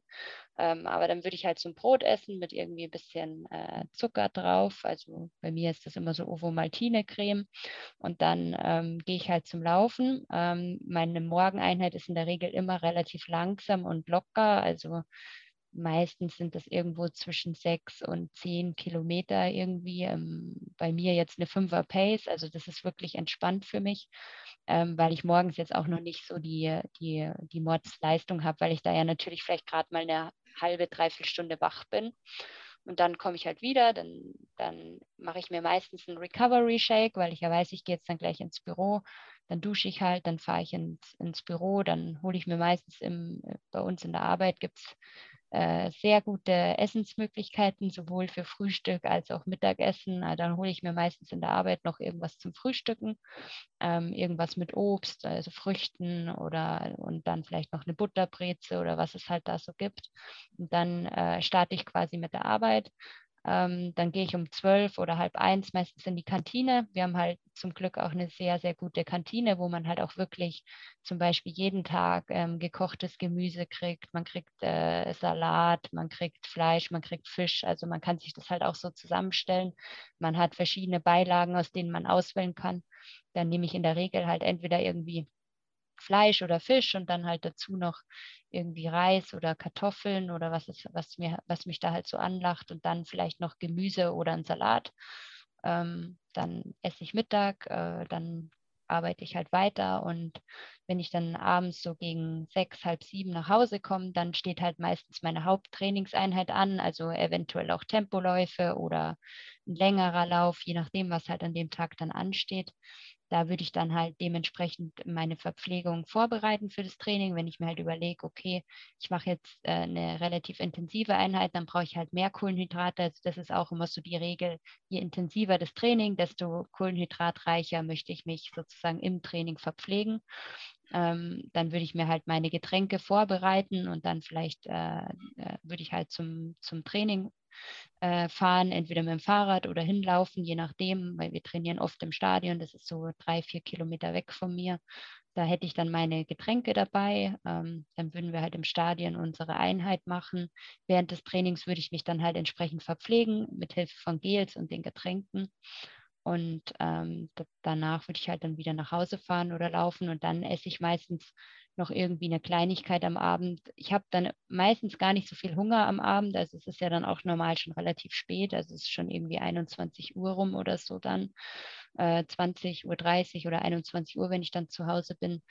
Ähm, aber dann würde ich halt so ein Brot essen mit irgendwie ein bisschen äh, Zucker drauf. Also bei mir ist das immer so Ovo-Maltine-Creme. Und dann ähm, gehe ich halt zum Laufen. Ähm, meine Morgeneinheit ist in der Regel immer relativ langsam und locker. Also Meistens sind das irgendwo zwischen sechs und zehn Kilometer irgendwie. Ähm, bei mir jetzt eine Fünfer Pace, also das ist wirklich entspannt für mich, ähm, weil ich morgens jetzt auch noch nicht so die, die, die Mordsleistung habe, weil ich da ja natürlich vielleicht gerade mal eine halbe, dreiviertel Stunde wach bin. Und dann komme ich halt wieder, dann, dann mache ich mir meistens einen Recovery Shake, weil ich ja weiß, ich gehe jetzt dann gleich ins Büro. Dann dusche ich halt, dann fahre ich ins, ins Büro, dann hole ich mir meistens im, bei uns in der Arbeit gibt es sehr gute Essensmöglichkeiten, sowohl für Frühstück als auch Mittagessen. Äh, dann hole ich mir meistens in der Arbeit noch irgendwas zum Frühstücken, ähm, irgendwas mit Obst, also Früchten oder und dann vielleicht noch eine Butterbreze oder was es halt da so gibt. Und dann äh, starte ich quasi mit der Arbeit. Ähm, dann gehe ich um zwölf oder halb eins meistens in die Kantine. Wir haben halt zum Glück auch eine sehr, sehr gute Kantine, wo man halt auch wirklich zum Beispiel jeden Tag ähm, gekochtes Gemüse kriegt. Man kriegt äh, Salat, man kriegt Fleisch, man kriegt Fisch. Also man kann sich das halt auch so zusammenstellen. Man hat verschiedene Beilagen, aus denen man auswählen kann. Dann nehme ich in der Regel halt entweder irgendwie Fleisch oder Fisch und dann halt dazu noch irgendwie Reis oder Kartoffeln oder was, ist, was, mir, was mich da halt so anlacht und dann vielleicht noch Gemüse oder ein Salat. Ähm, dann esse ich Mittag, äh, dann arbeite ich halt weiter und wenn ich dann abends so gegen sechs, halb sieben nach Hause komme, dann steht halt meistens meine Haupttrainingseinheit an, also eventuell auch Tempoläufe oder ein längerer Lauf, je nachdem, was halt an dem Tag dann ansteht da würde ich dann halt dementsprechend meine Verpflegung vorbereiten für das Training. Wenn ich mir halt überlege, okay, ich mache jetzt äh, eine relativ intensive Einheit, dann brauche ich halt mehr Kohlenhydrate. Also das ist auch immer so die Regel, je intensiver das Training, desto kohlenhydratreicher möchte ich mich sozusagen im Training verpflegen. Ähm, dann würde ich mir halt meine Getränke vorbereiten und dann vielleicht äh, äh, würde ich halt zum, zum Training äh, fahren, entweder mit dem Fahrrad oder hinlaufen, je nachdem, weil wir trainieren oft im Stadion, das ist so drei, vier Kilometer weg von mir. Da hätte ich dann meine Getränke dabei. Ähm, dann würden wir halt im Stadion unsere Einheit machen. Während des Trainings würde ich mich dann halt entsprechend verpflegen mit Hilfe von Gels und den Getränken. Und ähm, danach würde ich halt dann wieder nach Hause fahren oder laufen und dann esse ich meistens noch irgendwie eine Kleinigkeit am Abend. Ich habe dann meistens gar nicht so viel Hunger am Abend. Also es ist ja dann auch normal schon relativ spät. Also es ist schon irgendwie 21 Uhr rum oder so dann. Äh, 20 Uhr 30 oder 21 Uhr, wenn ich dann zu Hause bin.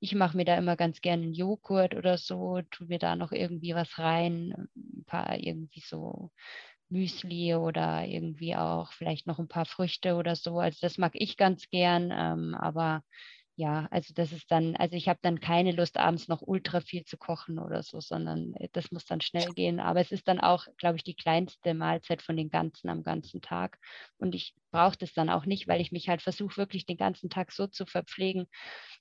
Ich mache mir da immer ganz gerne einen Joghurt oder so, tue mir da noch irgendwie was rein, ein paar irgendwie so Müsli oder irgendwie auch vielleicht noch ein paar Früchte oder so. Also das mag ich ganz gern, ähm, aber ja, also das ist dann, also ich habe dann keine Lust, abends noch ultra viel zu kochen oder so, sondern äh, das muss dann schnell gehen. Aber es ist dann auch, glaube ich, die kleinste Mahlzeit von den ganzen am ganzen Tag. Und ich brauche das dann auch nicht, weil ich mich halt versuche, wirklich den ganzen Tag so zu verpflegen,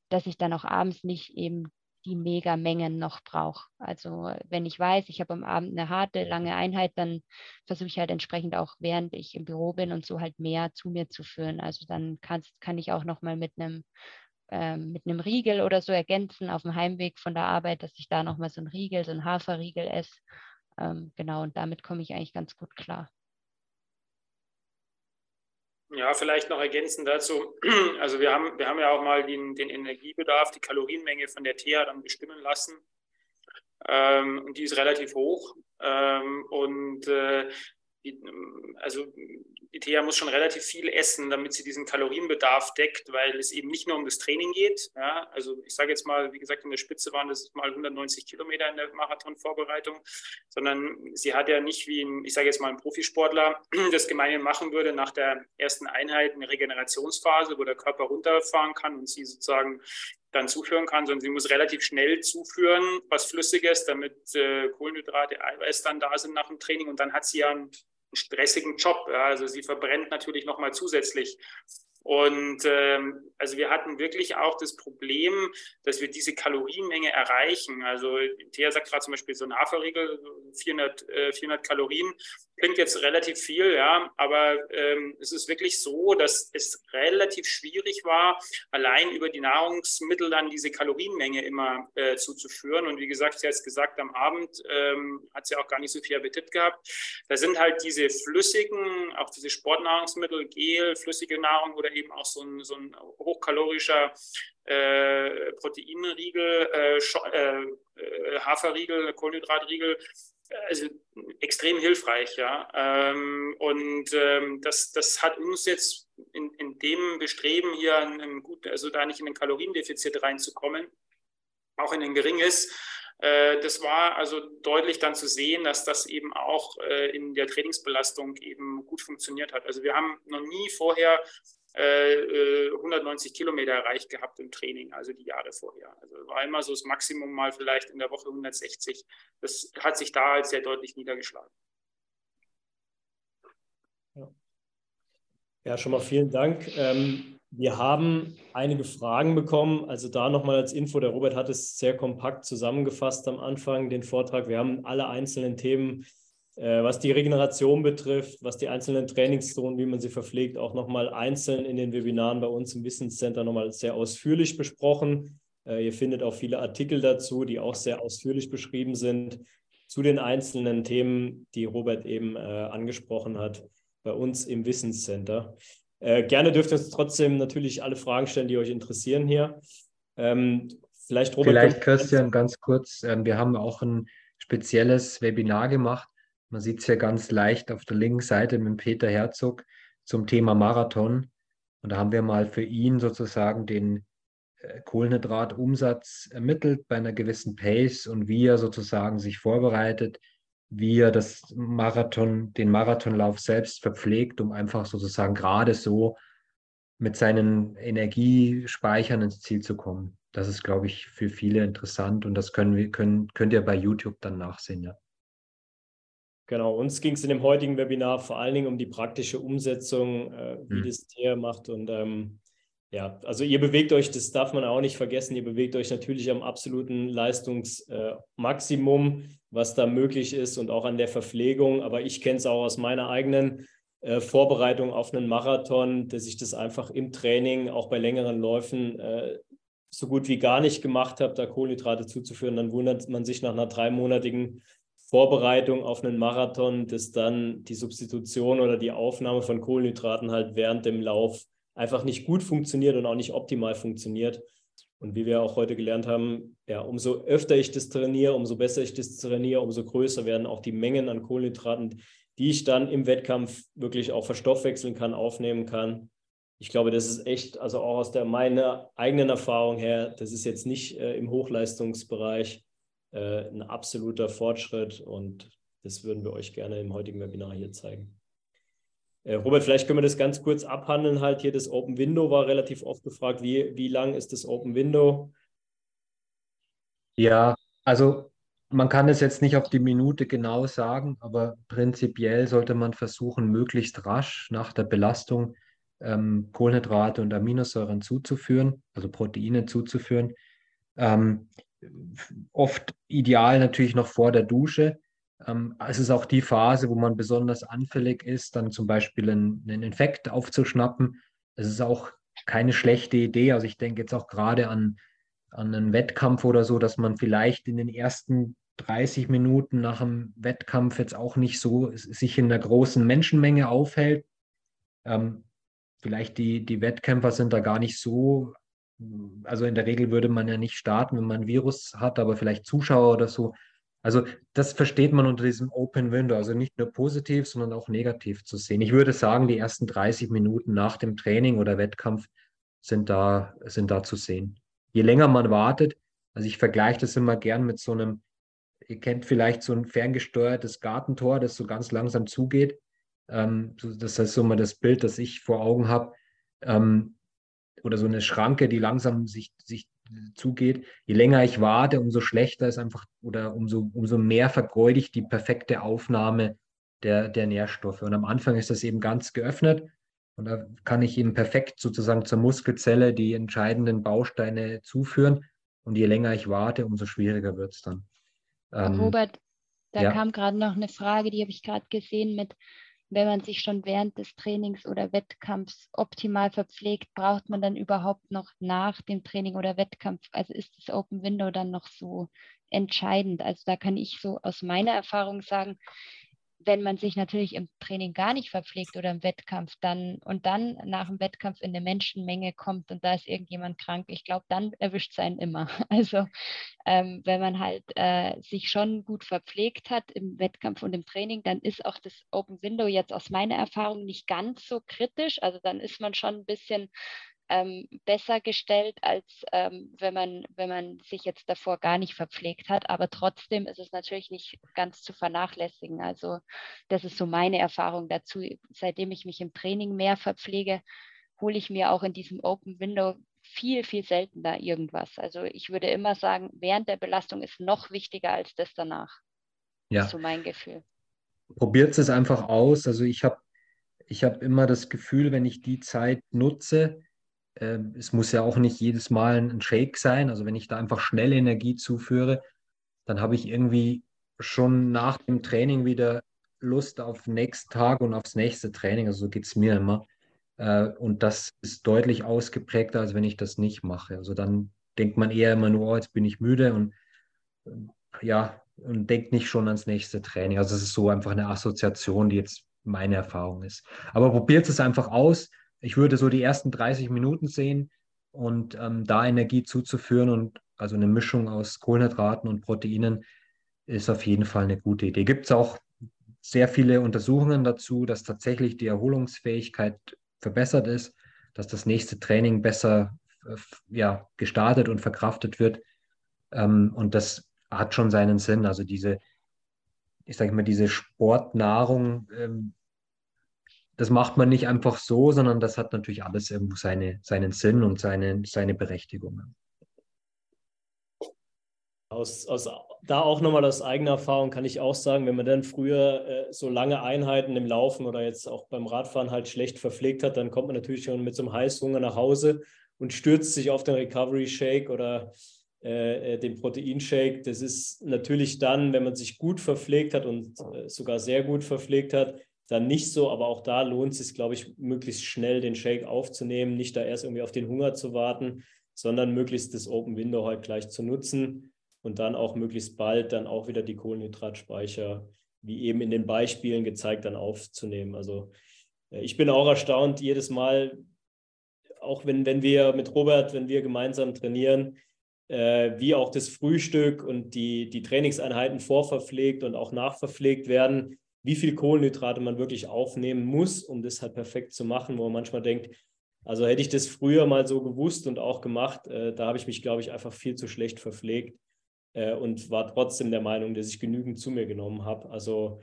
dass ich dann auch abends nicht eben die Megamengen noch brauche. Also wenn ich weiß, ich habe am Abend eine harte, lange Einheit, dann versuche ich halt entsprechend auch, während ich im Büro bin und so halt mehr zu mir zu führen. Also dann kann, kann ich auch nochmal mit einem ähm, mit einem Riegel oder so ergänzen auf dem Heimweg von der Arbeit, dass ich da nochmal so einen Riegel, so einen Haferriegel esse. Ähm, genau, und damit komme ich eigentlich ganz gut klar. Ja, vielleicht noch ergänzend dazu. <clears throat> Also wir haben, wir haben ja auch mal den, den Energiebedarf, die Kalorienmenge von der TEA dann bestimmen lassen. Ähm, und die ist relativ hoch. Ähm, und äh, die, also ITEA muss schon relativ viel essen, damit sie diesen Kalorienbedarf deckt, weil es eben nicht nur um das Training geht. Ja, also ich sage jetzt mal, wie gesagt, in der Spitze waren das mal 190 Kilometer in der Marathonvorbereitung, sondern sie hat ja nicht wie ein, ich sage jetzt mal ein Profisportler <clears throat> das gemeinhin machen würde nach der ersten Einheit eine Regenerationsphase, wo der Körper runterfahren kann und sie sozusagen dann zuführen kann, sondern sie muss relativ schnell zuführen, was Flüssiges, damit äh, Kohlenhydrate, Eiweiß dann da sind nach dem Training. Und dann hat sie ja einen, stressigen Job. Ja. Also sie verbrennt natürlich nochmal zusätzlich. Und ähm, also wir hatten wirklich auch das Problem, dass wir diese Kalorienmenge erreichen. Also Thea sagt gerade zum Beispiel so ein Haferriegel, 400, äh, 400 Kalorien. Klingt jetzt relativ viel, ja, aber ähm, es ist wirklich so, dass es relativ schwierig war, allein über die Nahrungsmittel dann diese Kalorienmenge immer äh, zuzuführen. Und wie gesagt, sie hat es gesagt, am Abend ähm, hat sie auch gar nicht so viel Appetit gehabt. Da sind halt diese flüssigen, auch diese Sportnahrungsmittel, Gel, flüssige Nahrung oder eben auch so ein, so ein hochkalorischer äh, Proteinriegel, äh, äh, äh, Haferriegel, Kohlenhydratriegel, also extrem hilfreich, ja. Ähm, und ähm, das, das hat uns jetzt in, in dem Bestreben hier ein, gut, also da nicht in ein Kaloriendefizit reinzukommen, auch in ein geringes, äh, das war also deutlich dann zu sehen, dass das eben auch in der Trainingsbelastung eben gut funktioniert hat. Also wir haben noch nie vorher 190 äh, Kilometer erreicht gehabt im Training, also die Jahre vorher. Also war immer so das Maximum mal vielleicht in der Woche 160. Das hat sich da als sehr deutlich niedergeschlagen. Ja, ja schon mal vielen Dank. Ähm, wir haben einige Fragen bekommen. Also da nochmal als Info, der Robert hat es sehr kompakt zusammengefasst am Anfang, den Vortrag. Wir haben alle einzelnen Themen, äh, was die Regeneration betrifft, was die einzelnen Trainingszonen, wie man sie verpflegt, auch nochmal einzeln in den Webinaren bei uns im Wissenscenter nochmal sehr ausführlich besprochen. Äh, ihr findet auch viele Artikel dazu, die auch sehr ausführlich beschrieben sind zu den einzelnen Themen, die Robert eben äh, angesprochen hat, bei uns im Wissenscenter. Äh, gerne dürft ihr uns trotzdem natürlich alle Fragen stellen, die euch interessieren hier. Ähm, vielleicht, Robert, vielleicht, Christian, ganz kurz. Ähm, wir haben auch ein spezielles Webinar gemacht. Man sieht es ja ganz leicht auf der linken Seite mit Peter Herzog zum Thema Marathon. Und da haben wir mal für ihn sozusagen den äh, Kohlenhydratumsatz ermittelt bei einer gewissen Pace und wie er sozusagen sich vorbereitet, wie er das Marathon, den Marathonlauf selbst verpflegt, um einfach sozusagen gerade so mit seinen Energiespeichern ins Ziel zu kommen. Das ist, glaube ich, für viele interessant und das können wir, können, könnt ihr bei YouTube dann nachsehen, ja. Genau, uns ging es in dem heutigen Webinar vor allen Dingen um die praktische Umsetzung, äh, wie hm. das Tier macht und ähm, ja, also ihr bewegt euch, das darf man auch nicht vergessen, ihr bewegt euch natürlich am absoluten Leistungsmaximum, äh, was da möglich ist und auch an der Verpflegung. Aber ich kenne es auch aus meiner eigenen äh, Vorbereitung auf einen Marathon, dass ich das einfach im Training, auch bei längeren Läufen, äh, so gut wie gar nicht gemacht habe, da Kohlenhydrate zuzuführen. Dann wundert man sich nach einer dreimonatigen Vorbereitung auf einen Marathon, dass dann die Substitution oder die Aufnahme von Kohlenhydraten halt während dem Lauf einfach nicht gut funktioniert und auch nicht optimal funktioniert. Und wie wir auch heute gelernt haben, ja, umso öfter ich das trainiere, umso besser ich das trainiere, umso größer werden auch die Mengen an Kohlenhydraten, die ich dann im Wettkampf wirklich auch verstoffwechseln kann, aufnehmen kann. Ich glaube, das ist echt, also auch aus der meiner eigenen Erfahrung her, das ist jetzt nicht äh, im Hochleistungsbereich äh, ein absoluter Fortschritt und das würden wir euch gerne im heutigen Webinar hier zeigen. Äh, Robert, vielleicht können wir das ganz kurz abhandeln. Halt hier das Open Window war relativ oft gefragt. Wie, wie lang ist das Open Window? Ja, also man kann es jetzt nicht auf die Minute genau sagen, aber prinzipiell sollte man versuchen, möglichst rasch nach der Belastung ähm, Kohlenhydrate und Aminosäuren zuzuführen, also Proteine zuzuführen. Ähm, oft ideal natürlich noch vor der Dusche. Ähm, es ist auch die Phase, wo man besonders anfällig ist, dann zum Beispiel einen, einen Infekt aufzuschnappen. Es ist auch keine schlechte Idee. Also ich denke jetzt auch gerade an, an einen Wettkampf oder so, dass man vielleicht in den ersten 30 Minuten nach dem Wettkampf jetzt auch nicht so sich in einer großen Menschenmenge aufhält. Ähm, vielleicht die, die Wettkämpfer sind da gar nicht so, also in der Regel würde man ja nicht starten, wenn man ein Virus hat, aber vielleicht Zuschauer oder so also das versteht man unter diesem Open Window, also nicht nur positiv, sondern auch negativ zu sehen. Ich würde sagen, die ersten 30 Minuten nach dem Training oder Wettkampf sind da, sind da zu sehen. Je länger man wartet, also ich vergleiche das immer gern mit so einem, ihr kennt vielleicht so ein ferngesteuertes Gartentor, das so ganz langsam zugeht. Ähm, das heißt so mal das Bild, das ich vor Augen habe. Ähm, oder so eine Schranke, die langsam sich, sich zugeht. Je länger ich warte, umso schlechter ist einfach oder umso, umso mehr vergeude ich die perfekte Aufnahme der, der Nährstoffe. Und am Anfang ist das eben ganz geöffnet und da kann ich eben perfekt sozusagen zur Muskelzelle die entscheidenden Bausteine zuführen. Und je länger ich warte, umso schwieriger wird es dann. Ähm, Robert, da ja. kam gerade noch eine Frage, die habe ich gerade gesehen mit, wenn man sich schon während des Trainings oder Wettkampfs optimal verpflegt, braucht man dann überhaupt noch nach dem Training oder Wettkampf, also ist das Open Window dann noch so entscheidend? Also da kann ich so aus meiner Erfahrung sagen, wenn man sich natürlich im Training gar nicht verpflegt oder im Wettkampf dann und dann nach dem Wettkampf in eine Menschenmenge kommt und da ist irgendjemand krank, ich glaube, dann erwischt es einen immer. <laughs> Also ähm, wenn man halt äh, sich schon gut verpflegt hat im Wettkampf und im Training, dann ist auch das Open Window jetzt aus meiner Erfahrung nicht ganz so kritisch. Also dann ist man schon ein bisschen ähm, besser gestellt, als ähm, wenn, man, wenn man sich jetzt davor gar nicht verpflegt hat. Aber trotzdem ist es natürlich nicht ganz zu vernachlässigen. Also das ist so meine Erfahrung dazu. Seitdem ich mich im Training mehr verpflege, hole ich mir auch in diesem Open Window viel, viel seltener irgendwas. Also ich würde immer sagen, während der Belastung ist noch wichtiger als das danach. Ja. Das ist so mein Gefühl. Probiert es einfach aus. Also ich habe ich hab immer das Gefühl, wenn ich die Zeit nutze, äh, es muss ja auch nicht jedes Mal ein Shake sein. Also wenn ich da einfach schnell Energie zuführe, dann habe ich irgendwie schon nach dem Training wieder Lust auf den nächsten Tag und aufs nächste Training. Also so geht es mir immer. Äh, und das ist deutlich ausgeprägter, als wenn ich das nicht mache. Also dann denkt man eher immer nur, oh, jetzt bin ich müde und äh, ja, und denkt nicht schon ans nächste Training. Also es ist so einfach eine Assoziation, die jetzt meine Erfahrung ist. Aber probiert es einfach aus ich würde so die ersten 30 Minuten sehen und ähm, da Energie zuzuführen und also eine Mischung aus Kohlenhydraten und Proteinen ist auf jeden Fall eine gute Idee. Gibt es auch sehr viele Untersuchungen dazu, dass tatsächlich die Erholungsfähigkeit verbessert ist, dass das nächste Training besser äh, ja, gestartet und verkraftet wird. Ähm, und das hat schon seinen Sinn. Also diese, ich sage mal, diese Sportnahrung ähm, das macht man nicht einfach so, sondern das hat natürlich alles irgendwo seine, seinen Sinn und seine, seine Berechtigung. Aus, aus, da auch nochmal aus eigener Erfahrung kann ich auch sagen, wenn man dann früher äh, so lange Einheiten im Laufen oder jetzt auch beim Radfahren halt schlecht verpflegt hat, dann kommt man natürlich schon mit so einem Heißhunger nach Hause und stürzt sich auf den Recovery Shake oder äh, äh den Proteinshake. Das ist natürlich dann, wenn man sich gut verpflegt hat und äh, sogar sehr gut verpflegt hat, dann nicht so, aber auch da lohnt es sich, glaube ich, möglichst schnell den Shake aufzunehmen, nicht da erst irgendwie auf den Hunger zu warten, sondern möglichst das Open Window halt gleich zu nutzen. Und dann auch möglichst bald dann auch wieder die Kohlenhydratspeicher, wie eben in den Beispielen gezeigt, dann aufzunehmen. Also äh, ich bin auch erstaunt jedes Mal, auch wenn, wenn wir mit Robert, wenn wir gemeinsam trainieren, äh, wie auch das Frühstück und die, die Trainingseinheiten vorverpflegt und auch nachverpflegt werden, wie viel Kohlenhydrate man wirklich aufnehmen muss, um das halt perfekt zu machen, wo man manchmal denkt, also hätte ich das früher mal so gewusst und auch gemacht, äh, da habe ich mich, glaube ich, einfach viel zu schlecht verpflegt äh, und war trotzdem der Meinung, dass ich genügend zu mir genommen habe. Also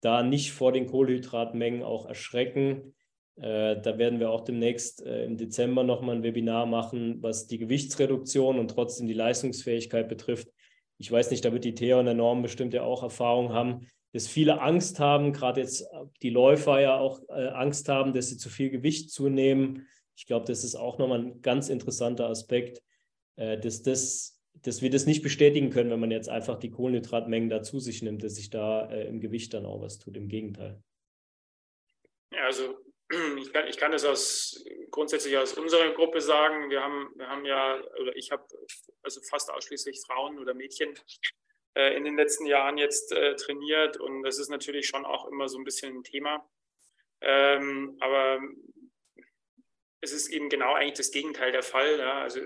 da nicht vor den Kohlenhydratmengen auch erschrecken. Äh, da werden wir auch demnächst äh, im Dezember nochmal ein Webinar machen, was die Gewichtsreduktion und trotzdem die Leistungsfähigkeit betrifft. Ich weiß nicht, da wird die Thea und der Norm bestimmt ja auch Erfahrung haben, dass viele Angst haben, gerade jetzt die Läufer ja auch Angst haben, dass sie zu viel Gewicht zunehmen. Ich glaube, das ist auch nochmal ein ganz interessanter Aspekt, dass, das, dass wir das nicht bestätigen können, wenn man jetzt einfach die Kohlenhydratmengen da zu sich nimmt, dass sich da äh, im Gewicht dann auch was tut. Im Gegenteil. Ja, also <clears throat> ich kann, ich kann das aus, grundsätzlich aus unserer Gruppe sagen. Wir haben, wir haben ja, oder ich habe also fast ausschließlich Frauen oder Mädchen äh, in den letzten Jahren jetzt äh, trainiert und das ist natürlich schon auch immer so ein bisschen ein Thema. Ähm, aber es ist eben genau eigentlich das Gegenteil der Fall. Ja. Also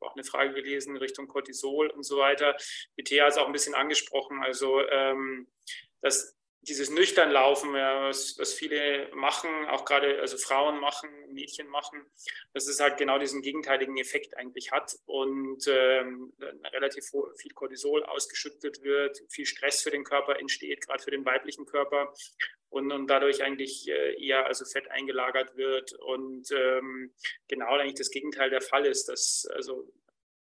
auch eine Frage gelesen Richtung Cortisol und so weiter. Die Thea es auch ein bisschen angesprochen. Also ähm, dass dieses nüchtern Laufen, was, was viele machen, auch gerade also Frauen machen, Mädchen machen, dass es halt genau diesen gegenteiligen Effekt eigentlich hat und ähm, relativ viel Cortisol ausgeschüttet wird, viel Stress für den Körper entsteht, gerade für den weiblichen Körper und, und dadurch eigentlich äh, eher also Fett eingelagert wird und ähm, genau eigentlich das Gegenteil der Fall ist, dass also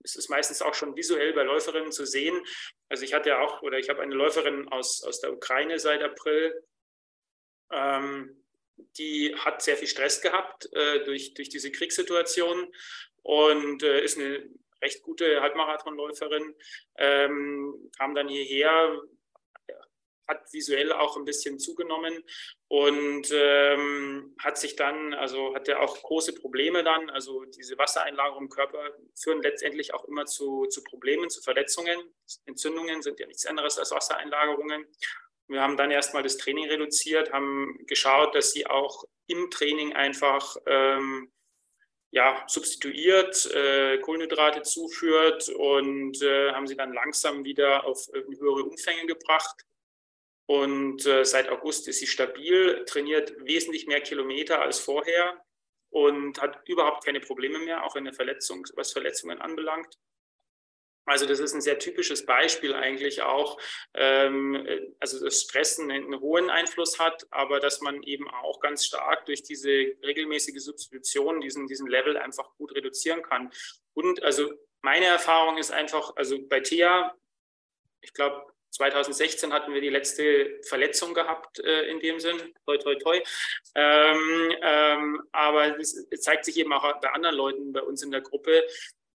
es ist meistens auch schon visuell bei Läuferinnen zu sehen. Also ich hatte ja auch, oder ich habe eine Läuferin aus, aus der Ukraine seit April, ähm, die hat sehr viel Stress gehabt äh, durch, durch diese Kriegssituation und äh, ist eine recht gute Halbmarathonläuferin, ähm, kam dann hierher, hat visuell auch ein bisschen zugenommen und ähm, hat sich dann, also hatte auch große Probleme dann. Also diese Wassereinlagerungen im Körper führen letztendlich auch immer zu, zu Problemen, zu Verletzungen. Entzündungen sind ja nichts anderes als Wassereinlagerungen. Wir haben dann erstmal das Training reduziert, haben geschaut, dass sie auch im Training einfach ähm, ja, substituiert, äh, Kohlenhydrate zuführt und äh, haben sie dann langsam wieder auf höhere Umfänge gebracht. Und äh, seit August ist sie stabil, trainiert wesentlich mehr Kilometer als vorher und hat überhaupt keine Probleme mehr, auch in der Verletzung, was Verletzungen anbelangt. Also das ist ein sehr typisches Beispiel eigentlich auch, ähm, also dass Stress einen, einen, hohen Einfluss hat, aber dass man eben auch ganz stark durch diese regelmäßige Substitution diesen, diesen Level einfach gut reduzieren kann. Und also meine Erfahrung ist einfach, also bei Thea, ich glaube, 2016 hatten wir die letzte Verletzung gehabt äh, in dem Sinn, toi, toi, toi. Ähm, ähm, aber es, zeigt sich eben auch bei anderen Leuten bei uns in der Gruppe,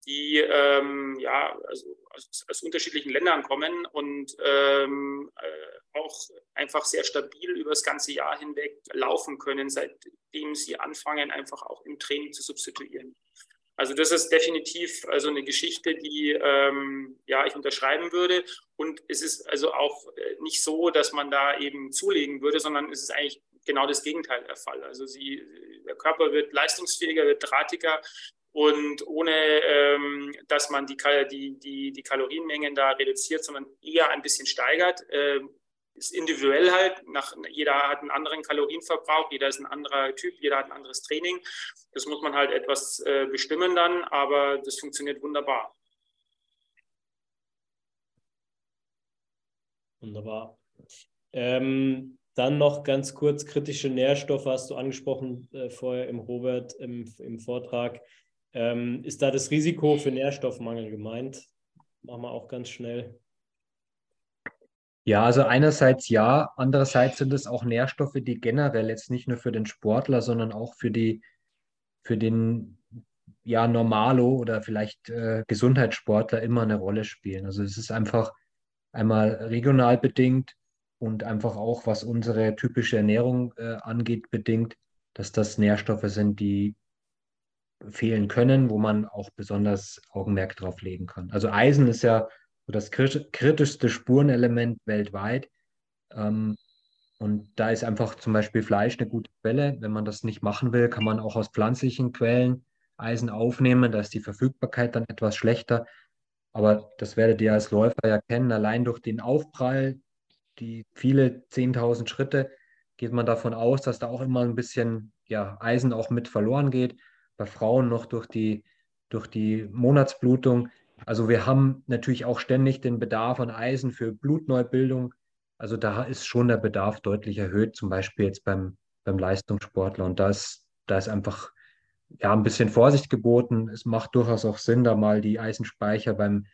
die ähm, ja, also aus, aus, unterschiedlichen Ländern kommen und ähm, äh, auch einfach sehr stabil über das ganze Jahr hinweg laufen können, seitdem sie anfangen, einfach auch im Training zu substituieren. Also das ist definitiv also eine Geschichte, die ähm, ja ich unterschreiben würde. Und es ist also auch äh, nicht so, dass man da eben zulegen würde, sondern es ist eigentlich genau das Gegenteil der Fall. Also sie, der Körper wird leistungsfähiger, wird drahtiger und ohne ähm, dass man die, die, die, Kalorienmengen da reduziert, sondern eher ein bisschen steigert, äh, ist individuell halt. Nach, jeder hat einen anderen Kalorienverbrauch, jeder ist ein anderer Typ, jeder hat ein anderes Training. Das muss man halt etwas äh, bestimmen dann, aber das funktioniert wunderbar. Wunderbar. Ähm, dann noch ganz kurz kritische Nährstoffe hast du angesprochen äh, vorher im Robert im, im Vortrag. Ähm, ist da das Risiko für Nährstoffmangel gemeint? Machen wir auch ganz schnell. Ja, also einerseits ja, andererseits sind es auch Nährstoffe, die generell jetzt nicht nur für den Sportler, sondern auch für die, für den ja, Normalo oder vielleicht äh, Gesundheitssportler immer eine Rolle spielen. Also es ist einfach einmal regional bedingt und einfach auch, was unsere typische Ernährung äh, angeht, bedingt, dass das Nährstoffe sind, die fehlen können, wo man auch besonders Augenmerk drauf legen kann. Also Eisen ist ja das kritischste Spurenelement weltweit. Ähm, und da ist einfach zum Beispiel Fleisch eine gute Quelle. Wenn man das nicht machen will, kann man auch aus pflanzlichen Quellen Eisen aufnehmen. Da ist die Verfügbarkeit dann etwas schlechter. Aber das werdet ihr als Läufer ja kennen. Allein durch den Aufprall, die viele 10.000 Schritte, geht man davon aus, dass da auch immer ein bisschen ja, Eisen auch mit verloren geht. Bei Frauen noch durch die, durch die Monatsblutung. Also wir haben natürlich auch ständig den Bedarf an Eisen für Blutneubildung. Also da ist schon der Bedarf deutlich erhöht, zum Beispiel jetzt beim, beim Leistungssportler. Und da ist, da ist einfach ja, ein bisschen Vorsicht geboten. Es macht durchaus auch Sinn, da mal die Eisenspeicher beim,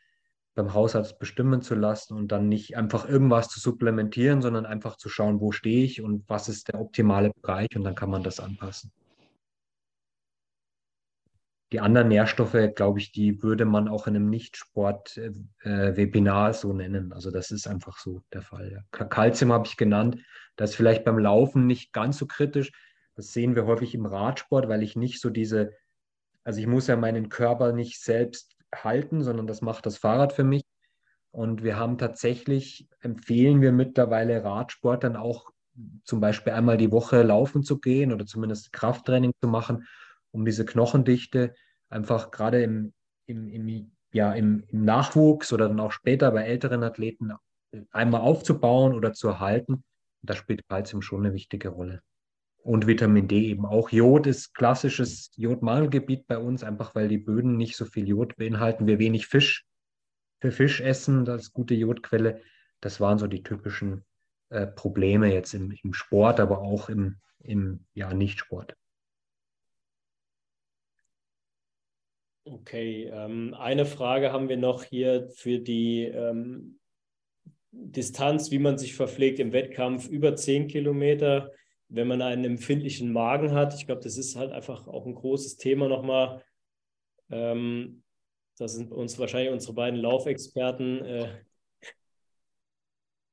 beim Hausarzt bestimmen zu lassen und dann nicht einfach irgendwas zu supplementieren, sondern einfach zu schauen, wo stehe ich und was ist der optimale Bereich und dann kann man das anpassen. Die anderen Nährstoffe, glaube ich, die würde man auch in einem Nicht-Sport-Webinar so nennen. Also das ist einfach so der Fall. Calcium habe ich genannt. Das ist vielleicht beim Laufen nicht ganz so kritisch. Das sehen wir häufig im Radsport, weil ich nicht so diese, also ich muss ja meinen Körper nicht selbst halten, sondern das macht das Fahrrad für mich. Und wir haben tatsächlich, empfehlen wir mittlerweile Radsportern auch zum Beispiel einmal die Woche laufen zu gehen oder zumindest Krafttraining zu machen, um diese Knochendichte einfach gerade im, im, im, ja, im, im Nachwuchs oder dann auch später bei älteren Athleten einmal aufzubauen oder zu erhalten. Da spielt Kalzium schon eine wichtige Rolle. Und Vitamin D eben auch. Jod ist klassisches Jodmangelgebiet bei uns, einfach weil die Böden nicht so viel Jod beinhalten. Wir wenig Fisch für Fisch essen als gute Jodquelle. Das waren so die typischen äh, Probleme jetzt im, im Sport, aber auch im, im ja, Nichtsport. Okay, ähm, eine Frage haben wir noch hier für die ähm, Distanz, wie man sich verpflegt im Wettkampf über 10 Kilometer, wenn man einen empfindlichen Magen hat. Ich glaube, das ist halt einfach auch ein großes Thema nochmal. Ähm, da sind uns wahrscheinlich unsere beiden Laufexperten äh,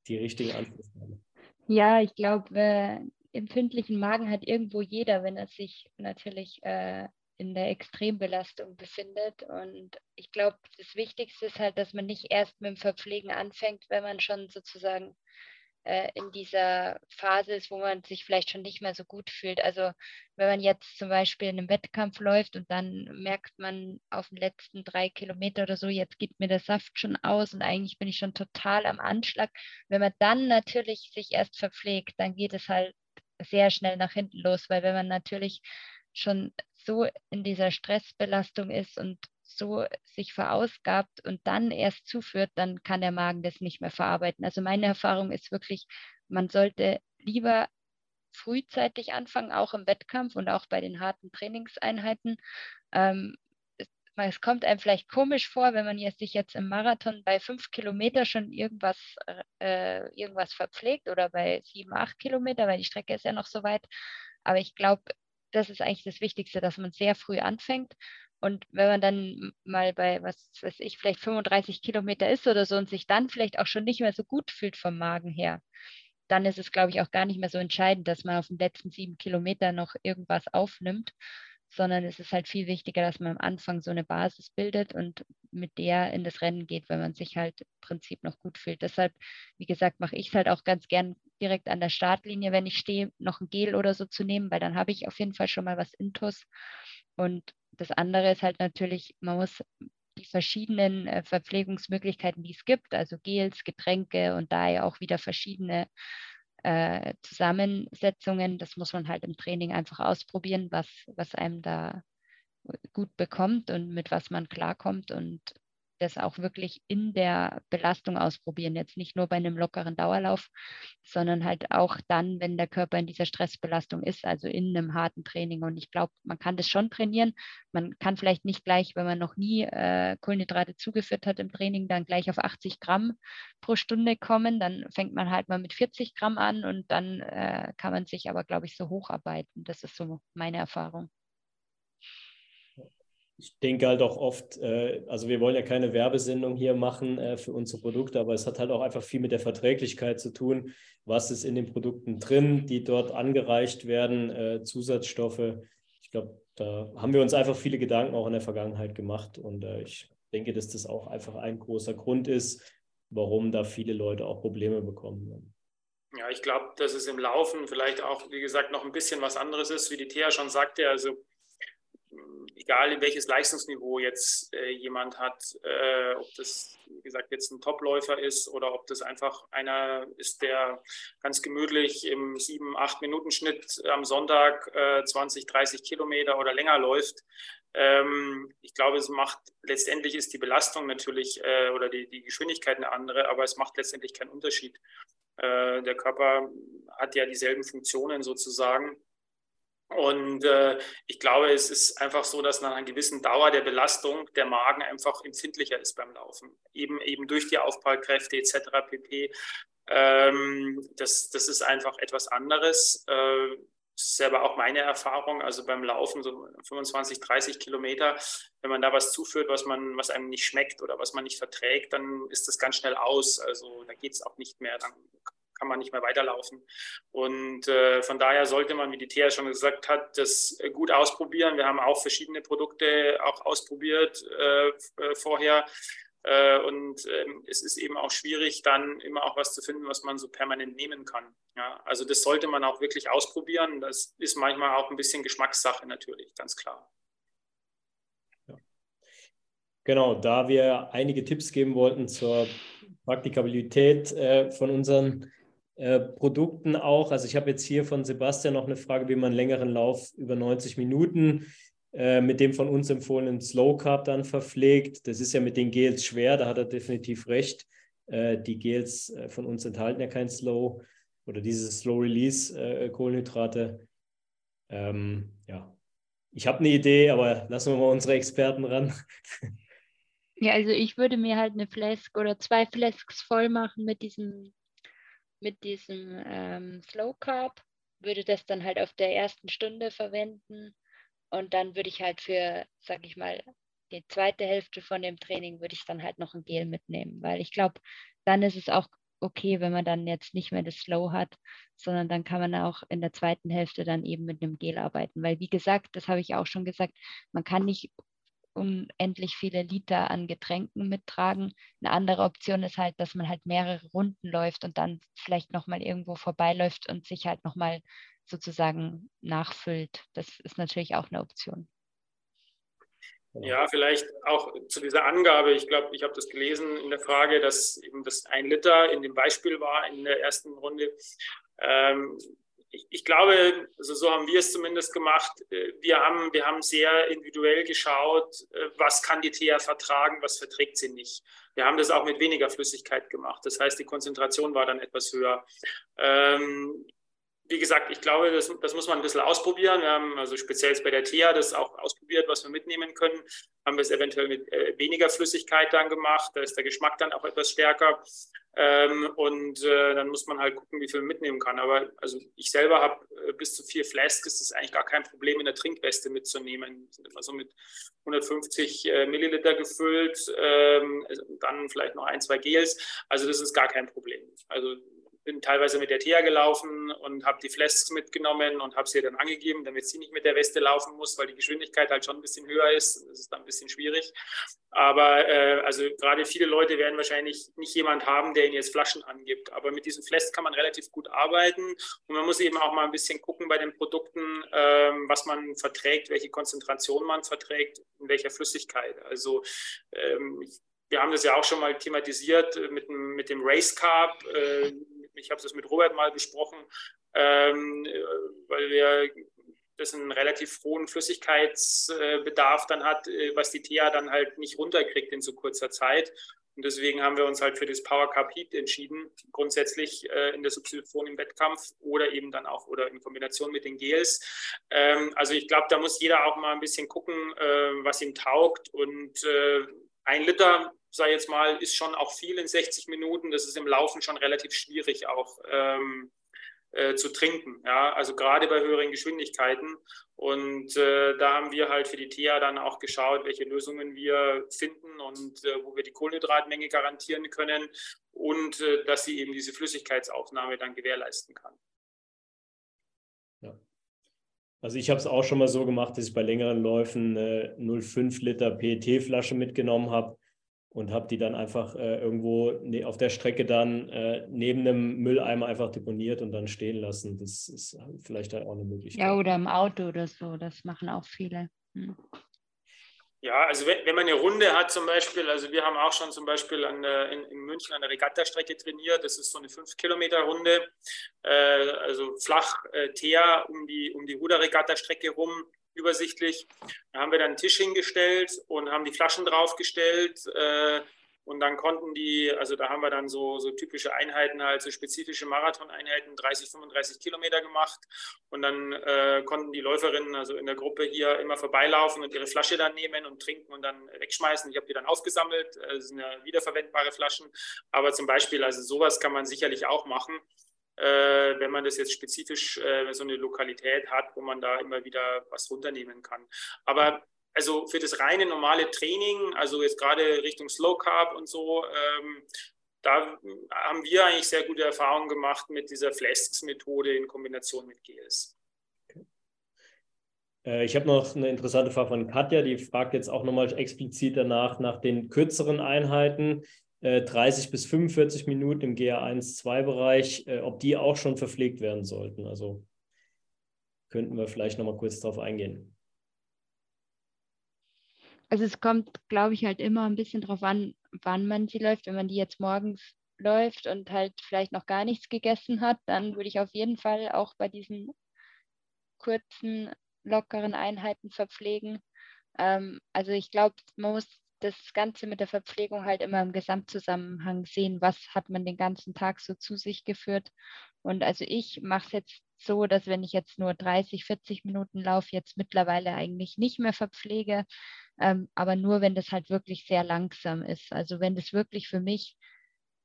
die richtigen Antworten. Ja, ich glaube, äh, empfindlichen Magen hat irgendwo jeder, wenn er sich natürlich äh, in der Extrembelastung befindet. Und ich glaube, das Wichtigste ist halt, dass man nicht erst mit dem Verpflegen anfängt, wenn man schon sozusagen äh, in dieser Phase ist, wo man sich vielleicht schon nicht mehr so gut fühlt. Also wenn man jetzt zum Beispiel in einem Wettkampf läuft und dann merkt man auf den letzten drei Kilometer oder so, jetzt geht mir der Saft schon aus und eigentlich bin ich schon total am Anschlag. Wenn man dann natürlich sich erst verpflegt, dann geht es halt sehr schnell nach hinten los, weil wenn man natürlich schon so in dieser Stressbelastung ist und so sich verausgabt und dann erst zuführt, dann kann der Magen das nicht mehr verarbeiten. Also meine Erfahrung ist wirklich, man sollte lieber frühzeitig anfangen, auch im Wettkampf und auch bei den harten Trainingseinheiten. Ähm, es, kommt einem vielleicht komisch vor, wenn man jetzt sich jetzt im Marathon bei fünf Kilometer schon irgendwas, äh, irgendwas verpflegt oder bei sieben, acht Kilometer, weil die Strecke ist ja noch so weit. Aber ich glaube, das ist eigentlich das Wichtigste, dass man sehr früh anfängt. Und wenn man dann mal bei, was weiß ich, vielleicht 35 Kilometer ist oder so und sich dann vielleicht auch schon nicht mehr so gut fühlt vom Magen her, dann ist es, glaube ich, auch gar nicht mehr so entscheidend, dass man auf den letzten sieben Kilometern noch irgendwas aufnimmt, sondern es ist halt viel wichtiger, dass man am Anfang so eine Basis bildet und mit der in das Rennen geht, wenn man sich halt im Prinzip noch gut fühlt. Deshalb, wie gesagt, mache ich es halt auch ganz gern direkt an der Startlinie, wenn ich stehe, noch ein Gel oder so zu nehmen, weil dann habe ich auf jeden Fall schon mal was Intus. Und das andere ist halt natürlich, man muss die verschiedenen äh, Verpflegungsmöglichkeiten, die es gibt, also Gels, Getränke und daher auch wieder verschiedene äh, Zusammensetzungen. Das muss man halt im Training einfach ausprobieren, was, was einem da gut bekommt und mit was man klarkommt. Und das auch wirklich in der Belastung ausprobieren. Jetzt nicht nur bei einem lockeren Dauerlauf, sondern halt auch dann, wenn der Körper in dieser Stressbelastung ist, also in einem harten Training. Und ich glaube, man kann das schon trainieren. Man kann vielleicht nicht gleich, wenn man noch nie äh, Kohlenhydrate zugeführt hat im Training, dann gleich auf 80 Gramm pro Stunde kommen. Dann fängt man halt mal mit 40 Gramm an und dann äh, kann man sich aber, glaube ich, so hocharbeiten. Das ist so meine Erfahrung ich denke halt auch oft, äh, also wir wollen ja keine Werbesendung hier machen äh, für unsere Produkte, aber es hat halt auch einfach viel mit der Verträglichkeit zu tun. Was ist in den Produkten drin, die dort angereicht werden, äh, Zusatzstoffe. Ich glaube, da haben wir uns einfach viele Gedanken auch in der Vergangenheit gemacht und ich denke, dass das auch einfach ein großer Grund ist, warum da viele Leute auch Probleme bekommen. Ja, ich glaube, dass es im Laufen vielleicht auch, wie gesagt, noch ein bisschen was anderes ist, wie die Thea schon sagte. Also egal welches Leistungsniveau jetzt äh, jemand hat, äh, ob das, wie gesagt, jetzt ein Topläufer ist oder ob das einfach einer ist, der ganz gemütlich im 7-, 8-Minuten-Schnitt am Sonntag äh, 20, 30 Kilometer oder länger läuft. Ähm, ich glaube, es macht letztendlich ist die Belastung natürlich äh, oder die, die Geschwindigkeit eine andere, aber es macht letztendlich keinen Unterschied. Äh, der Körper hat ja dieselben Funktionen sozusagen. Und äh, ich glaube, es ist einfach so, dass nach einer gewissen Dauer der Belastung der Magen einfach empfindlicher ist beim Laufen. Eben, eben durch die Aufprallkräfte etc. pp. Ähm, das, das ist einfach etwas anderes. Äh, das ist aber auch meine Erfahrung, also beim Laufen so 25, 30 Kilometer, wenn man da was zuführt, was man, was einem nicht schmeckt oder was man nicht verträgt, dann ist das ganz schnell aus. Also da geht es auch nicht mehr. Dann kann man nicht mehr weiterlaufen. Und äh, von daher sollte man, wie die Thea schon gesagt hat, das gut ausprobieren. Wir haben auch verschiedene Produkte auch ausprobiert äh, äh vorher. Äh, und ähm, es ist eben auch schwierig, dann immer auch was zu finden, was man so permanent nehmen kann. Ja, also das sollte man auch wirklich ausprobieren. Das ist manchmal auch ein bisschen Geschmackssache natürlich, ganz klar. Genau, da wir einige Tipps geben wollten zur Praktikabilität äh, von unseren äh, Produkten auch. Also ich habe jetzt hier von Sebastian noch eine Frage, wie man längeren Lauf über 90 Minuten äh, mit dem von uns empfohlenen Slow Carb dann verpflegt. Das ist ja mit den Gels schwer, da hat er definitiv recht. Äh, die Gels äh, von uns enthalten ja kein Slow oder diese Slow Release äh, Kohlenhydrate. Ähm, ja, ich habe eine Idee, aber lassen wir mal unsere Experten ran. Ja, also ich würde mir halt eine Flask oder zwei Flasks voll machen mit diesem mit diesem ähm, Slow Carb, würde das dann halt auf der ersten Stunde verwenden. Und dann würde ich halt für, sag ich mal, die zweite Hälfte von dem Training würde ich dann halt noch ein Gel mitnehmen, weil ich glaube, dann ist es auch okay, wenn man dann jetzt nicht mehr das Slow hat, sondern dann kann man auch in der zweiten Hälfte dann eben mit einem Gel arbeiten, weil wie gesagt, das habe ich auch schon gesagt, man kann nicht unendlich viele Liter an Getränken mittragen. Eine andere Option ist halt, dass man halt mehrere Runden läuft und dann vielleicht nochmal irgendwo vorbeiläuft und sich halt nochmal sozusagen nachfüllt. Das ist natürlich auch eine Option. Ja, vielleicht auch zu dieser Angabe. Ich glaube, ich habe das gelesen in der Frage, dass eben das ein Liter in dem Beispiel war in der ersten Runde. Ähm, ich, ich, glaube, also so haben wir es zumindest gemacht. Äh, wir haben, wir haben sehr individuell geschaut, äh, was kann die TH vertragen, was verträgt sie nicht. Wir haben das auch mit weniger Flüssigkeit gemacht. Das heißt, die Konzentration war dann etwas höher. Ähm, wie gesagt, ich glaube, das, das, muss man ein bisschen ausprobieren. Wir haben also speziell bei der TEA das auch ausprobiert, was wir mitnehmen können. Haben wir es eventuell mit äh, weniger Flüssigkeit dann gemacht. Da ist der Geschmack dann auch etwas stärker. Ähm, und äh, dann muss man halt gucken, wie viel man mitnehmen kann. Aber also ich selber habe äh, bis zu vier Flasks, ist es eigentlich gar kein Problem, in der Trinkweste mitzunehmen. Sind immer so mit 150 äh, Milliliter gefüllt, ähm, dann vielleicht noch ein, zwei Gels. Also das ist gar kein Problem. Also bin teilweise mit der TEA gelaufen und habe die Flasks mitgenommen und habe sie dann angegeben, damit sie nicht mit der Weste laufen muss, weil die Geschwindigkeit halt schon ein bisschen höher ist. Das ist dann ein bisschen schwierig. Aber äh, also gerade viele Leute werden wahrscheinlich nicht jemand haben, der ihnen jetzt Flaschen angibt. Aber mit diesen Flasks kann man relativ gut arbeiten und man muss eben auch mal ein bisschen gucken bei den Produkten, ähm, was man verträgt, welche Konzentration man verträgt, in welcher Flüssigkeit. Also ähm, wir haben das ja auch schon mal thematisiert mit, mit dem Race Carb. Äh, ich habe das mit Robert mal besprochen, ähm, weil wir das einen relativ hohen Flüssigkeitsbedarf dann hat, äh, was die TEA dann halt nicht runterkriegt in so kurzer Zeit. Und deswegen haben wir uns halt für das Power Cup Heat entschieden, grundsätzlich äh, in der Substitution im Wettkampf oder eben dann auch oder in Kombination mit den Gels. Ähm, also ich glaube, da muss jeder auch mal ein bisschen gucken, äh, was ihm taugt. Und äh, ein Liter sage jetzt mal, ist schon auch viel in 60 Minuten. Das ist im Laufen schon relativ schwierig auch ähm, äh, zu trinken. Ja? Also gerade bei höheren Geschwindigkeiten. Und äh, da haben wir halt für die TEA dann auch geschaut, welche Lösungen wir finden und äh, wo wir die Kohlenhydratmenge garantieren können und äh, dass sie eben diese Flüssigkeitsaufnahme dann gewährleisten kann. Ja. Also ich habe es auch schon mal so gemacht, dass ich bei längeren Läufen eine 0,5 Liter PET-Flasche mitgenommen habe und habe die dann einfach äh, irgendwo ne, auf der Strecke dann äh, neben einem Mülleimer einfach deponiert und dann stehen lassen. Das ist vielleicht auch eine Möglichkeit. Ja, oder im Auto oder so. Das machen auch viele. Hm. Ja, also wenn, wenn, man eine Runde hat zum Beispiel, also wir haben auch schon zum Beispiel an der, in, in, München an der Regattastrecke trainiert, das ist so eine 5-Kilometer-Runde, äh, also flach äh, Teer um die, um die Ruderregattastrecke rum, übersichtlich. Da haben wir dann einen Tisch hingestellt und haben die Flaschen draufgestellt. Äh, und dann konnten die, also da haben wir dann so, so typische Einheiten, halt so spezifische Marathoneinheiten, 30, 35 Kilometer gemacht. Und dann äh, konnten die Läuferinnen, also in der Gruppe hier, immer vorbeilaufen und ihre Flasche dann nehmen und trinken und dann wegschmeißen. Ich habe die dann aufgesammelt. Äh, das sind ja wiederverwendbare Flaschen. Aber zum Beispiel, also sowas kann man sicherlich auch machen äh, wenn man das jetzt spezifisch äh, so eine Lokalität hat, wo man da immer wieder was runternehmen kann. Aber also für das reine normale Training, also jetzt gerade Richtung Slow Carb und so, ähm, da haben wir eigentlich sehr gute Erfahrungen gemacht mit dieser Flasks-Methode in Kombination mit Gels. Äh, ich habe noch eine interessante Frage von Katja, die fragt jetzt auch nochmal explizit danach nach den kürzeren Einheiten. 30 äh, bis 45 Minuten im GA1-2-Bereich, äh, ob die auch schon verpflegt werden sollten. Also könnten wir vielleicht noch mal kurz darauf eingehen. Also es kommt, glaube ich, halt immer ein bisschen darauf an, wann man sie läuft. Wenn man die jetzt morgens läuft und halt vielleicht noch gar nichts gegessen hat, dann würde ich auf jeden Fall auch bei diesen kurzen, lockeren Einheiten verpflegen. Ähm, also ich glaube, man muss das Ganze mit der Verpflegung halt immer im Gesamtzusammenhang sehen, was hat man den ganzen Tag so zu sich geführt. Und also ich mache es jetzt so, dass wenn ich jetzt nur 30, 40 Minuten laufe, jetzt mittlerweile eigentlich nicht mehr verpflege, ähm, aber nur wenn das halt wirklich sehr langsam ist. Also wenn das wirklich für mich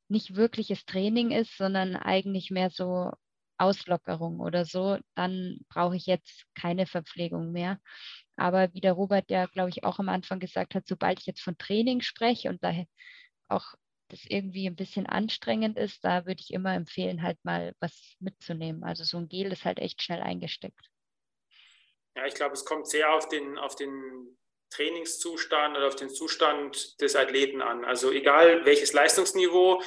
nicht wirkliches Training ist, sondern eigentlich mehr so Auslockerung oder so, dann brauche ich jetzt keine Verpflegung mehr. Aber wie der Robert ja, glaube ich, auch am Anfang gesagt hat, sobald ich jetzt von Training spreche und da auch das irgendwie ein bisschen anstrengend ist, da würde ich immer empfehlen, halt mal was mitzunehmen. Also so ein Gel ist halt echt schnell eingesteckt. Ja, ich glaube, es kommt sehr auf den, auf den Trainingszustand oder auf den Zustand des Athleten an. Also egal welches Leistungsniveau,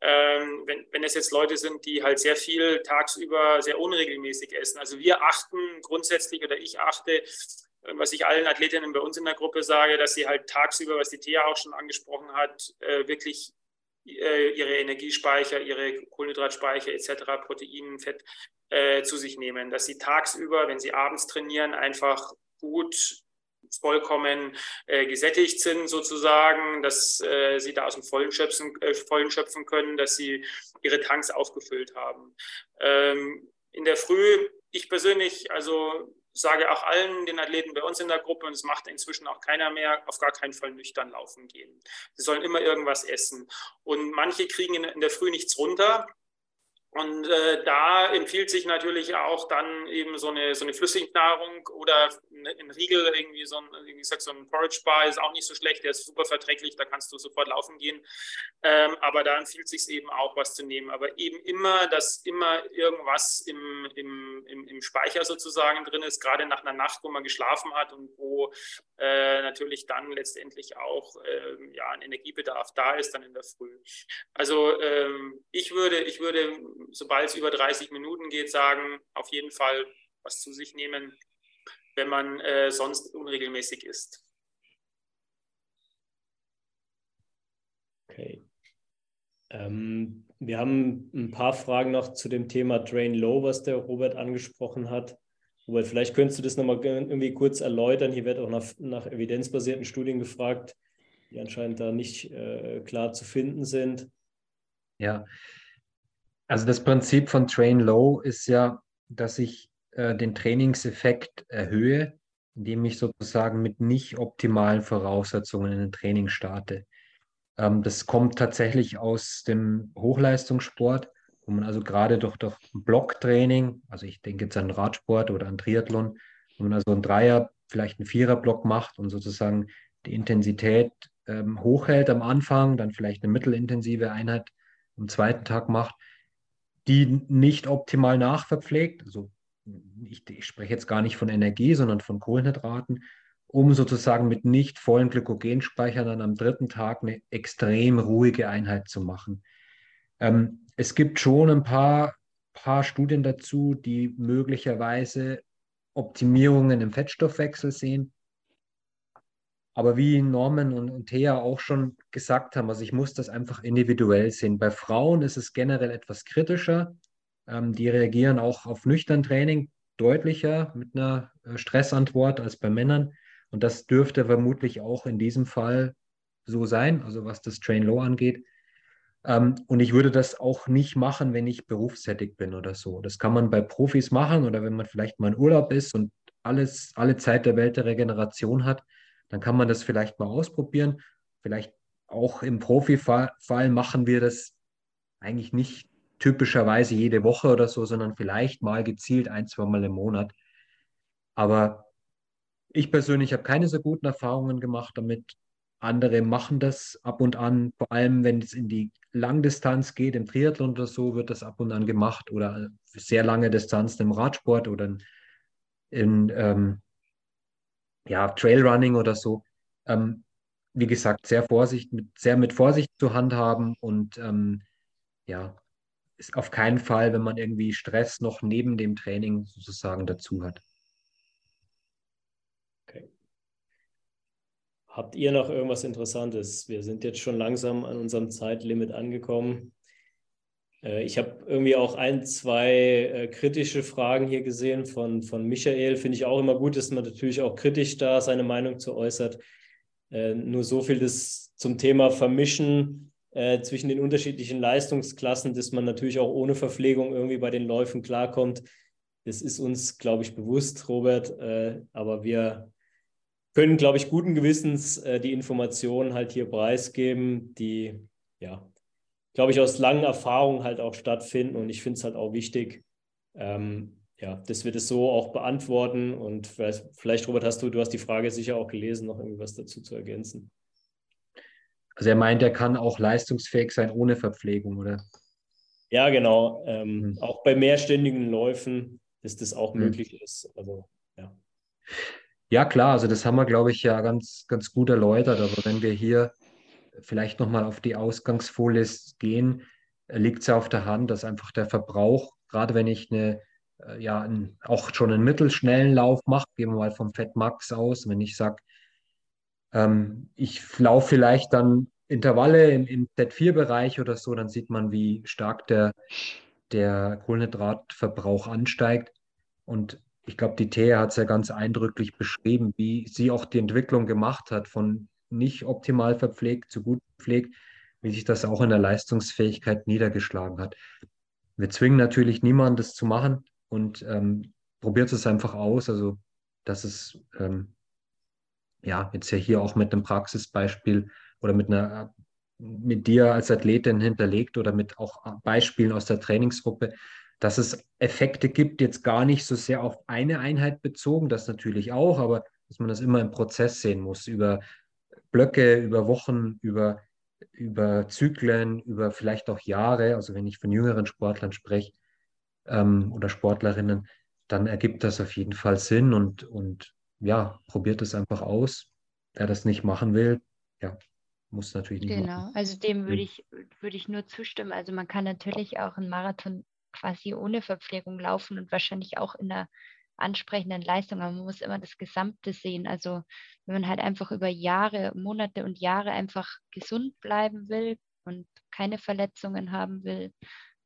ähm, wenn, wenn es jetzt Leute sind, die halt sehr viel tagsüber sehr unregelmäßig essen. Also wir achten grundsätzlich oder ich achte was ich allen Athletinnen bei uns in der Gruppe sage, dass sie halt tagsüber, was die Thea auch schon angesprochen hat, äh, wirklich äh, ihre Energiespeicher, ihre Kohlenhydratspeicher etc., Protein, Fett äh, zu sich nehmen. Dass sie tagsüber, wenn sie abends trainieren, einfach gut vollkommen äh, gesättigt sind sozusagen, dass äh, sie da aus dem Vollen schöpfen, äh, Vollen schöpfen können, dass sie ihre Tanks aufgefüllt haben. Ähm, in der Früh, ich persönlich, also sage auch allen den Athleten bei uns in der Gruppe, und es macht inzwischen auch keiner mehr, auf gar keinen Fall nüchtern laufen gehen. Sie sollen immer irgendwas essen. Und manche kriegen in, der Früh nichts runter. Und äh, da empfiehlt sich natürlich auch dann eben so eine, so eine Flüssignahrung oder ein Riegel, irgendwie so ein, wie gesagt, so ein Porridge Bar ist auch nicht so schlecht, der ist super verträglich, da kannst du sofort laufen gehen. Ähm, aber da empfiehlt sich eben auch was zu nehmen. Aber eben immer, dass immer irgendwas im, im, im, im Speicher sozusagen drin ist, gerade nach einer Nacht, wo man geschlafen hat und wo äh, natürlich dann letztendlich auch äh, ja, ein Energiebedarf da ist, dann in der Früh. Also ähm, ich würde, ich würde sobald es über 30 Minuten geht, sagen, auf jeden Fall was zu sich nehmen, wenn man äh, sonst unregelmäßig isst. Okay. Ähm, wir haben ein paar Fragen noch zu dem Thema Drain Low, was der Robert angesprochen hat. Robert, vielleicht könntest du das nochmal irgendwie kurz erläutern. Hier wird auch nach, nach evidenzbasierten Studien gefragt, die anscheinend da nicht äh, klar zu finden sind. Ja, also das Prinzip von Train Low ist ja, dass ich äh, den Trainingseffekt erhöhe, indem ich sozusagen mit nicht optimalen Voraussetzungen in ein Training starte. Ähm, das kommt tatsächlich aus dem Hochleistungssport, wo man also gerade durch, durch Blocktraining, also ich denke jetzt an Radsport oder an Triathlon, wo man also einen Dreier, vielleicht einen Vierer-Block macht und sozusagen die Intensität ähm, hochhält am Anfang, dann vielleicht eine mittelintensive Einheit am zweiten Tag macht die nicht optimal nachverpflegt. Also ich, ich spreche jetzt gar nicht von Energie, sondern von Kohlenhydraten, um sozusagen mit nicht vollen Glykogenspeichern dann am dritten Tag eine extrem ruhige Einheit zu machen. Ähm, es gibt schon ein paar, paar Studien dazu, die möglicherweise Optimierungen im Fettstoffwechsel sehen. Aber wie Norman und, Thea auch schon gesagt haben, also ich muss das einfach individuell sehen. Bei Frauen ist es generell etwas kritischer. Ähm, die reagieren auch auf nüchtern Training deutlicher mit einer äh, Stressantwort als bei Männern. Und das dürfte vermutlich auch in diesem Fall so sein, also was das Train Low angeht. Ähm, und ich würde das auch nicht machen, wenn ich berufstätig bin oder so. Das kann man bei Profis machen oder wenn man vielleicht mal in Urlaub ist und alles, alle Zeit der Welt der Regeneration hat, dann kann man das vielleicht mal ausprobieren. Vielleicht auch im Profifall machen wir das eigentlich nicht typischerweise jede Woche oder so, sondern vielleicht mal gezielt ein, zwei Mal im Monat. Aber ich persönlich habe keine so guten Erfahrungen gemacht damit. Andere machen das ab und an, vor allem wenn es in die Langdistanz geht, im Triathlon oder so, wird das ab und an gemacht oder sehr lange Distanzen im Radsport oder in, in ähm, ja, Trailrunning oder so. Ähm, wie gesagt, sehr, Vorsicht, mit, sehr mit Vorsicht zu handhaben und ähm, ja, ist auf keinen Fall, wenn man irgendwie Stress noch neben dem Training sozusagen dazu hat. Habt ihr noch irgendwas Interessantes? Wir sind jetzt schon langsam an unserem Zeitlimit angekommen. Äh, ich habe irgendwie auch ein, zwei äh, kritische Fragen hier gesehen von, von Michael. Finde ich auch immer gut, dass man natürlich auch kritisch da seine Meinung zu äußert. Äh, nur so viel das zum Thema Vermischen zwischen den unterschiedlichen Leistungsklassen, dass man natürlich auch ohne Verpflegung irgendwie bei den Läufen klarkommt. Das ist uns, glaube ich, bewusst, Robert. aber wir können, glaube ich, guten Gewissens äh, die Informationen halt hier preisgeben, die, ja, glaube ich, aus langen Erfahrungen halt auch stattfinden. Und ich finde es halt auch wichtig, ähm, ja, dass wir das so auch beantworten. Und vielleicht, vielleicht, Robert, hast du, du hast die Frage sicher auch gelesen, noch irgendwas dazu zu ergänzen. Also er meint, er kann auch leistungsfähig sein ohne Verpflegung, oder? Ja, genau. Ähm, mhm. Auch bei mehrständigen Läufen, dass das auch mhm. möglich ist. Also, ja. Ja, klar, also das haben wir, glaube ich, ja ganz, ganz gut erläutert. Aber wenn wir hier vielleicht nochmal auf die Ausgangsfolie gehen, liegt es ja auf der Hand, dass einfach der Verbrauch, gerade wenn ich eine, äh, ja, ein, auch schon einen mittelschnellen Lauf mache, gehen wir mal vom Fett Max aus, wenn ich sage, ähm, ich laufe vielleicht dann Intervalle im, im Z4-Bereich oder so, dann sieht man, wie stark der, der Kohlenhydratverbrauch ansteigt. Und ich glaube, die Thea hat es ja ganz eindrücklich beschrieben, wie sie auch die Entwicklung gemacht hat von nicht optimal verpflegt zu gut gepflegt, wie sich das auch in der Leistungsfähigkeit niedergeschlagen hat. Wir zwingen natürlich niemanden, das zu machen und ähm, probiert es einfach aus. Also, das ist ähm, ja jetzt ja hier auch mit einem Praxisbeispiel oder mit einer mit dir als Athletin hinterlegt oder mit auch Beispielen aus der Trainingsgruppe, dass es Effekte gibt, jetzt gar nicht so sehr auf eine Einheit bezogen, das natürlich auch, aber dass man das immer im Prozess sehen muss, über Blöcke, über Wochen, über, über Zyklen, über vielleicht auch Jahre. Also wenn ich von jüngeren Sportlern spreche ähm, oder Sportlerinnen, dann ergibt das auf jeden Fall Sinn und, und ja, probiert es einfach aus. Wer das nicht machen will, ja, muss natürlich nicht genau. machen. also dem würde ich, würde ich nur zustimmen. Also man kann natürlich auch einen Marathon quasi ohne Verpflegung laufen und wahrscheinlich auch in einer ansprechenden Leistung. Aber man muss immer das Gesamte sehen. Also wenn man halt einfach über Jahre, Monate und Jahre einfach gesund bleiben will und keine Verletzungen haben will,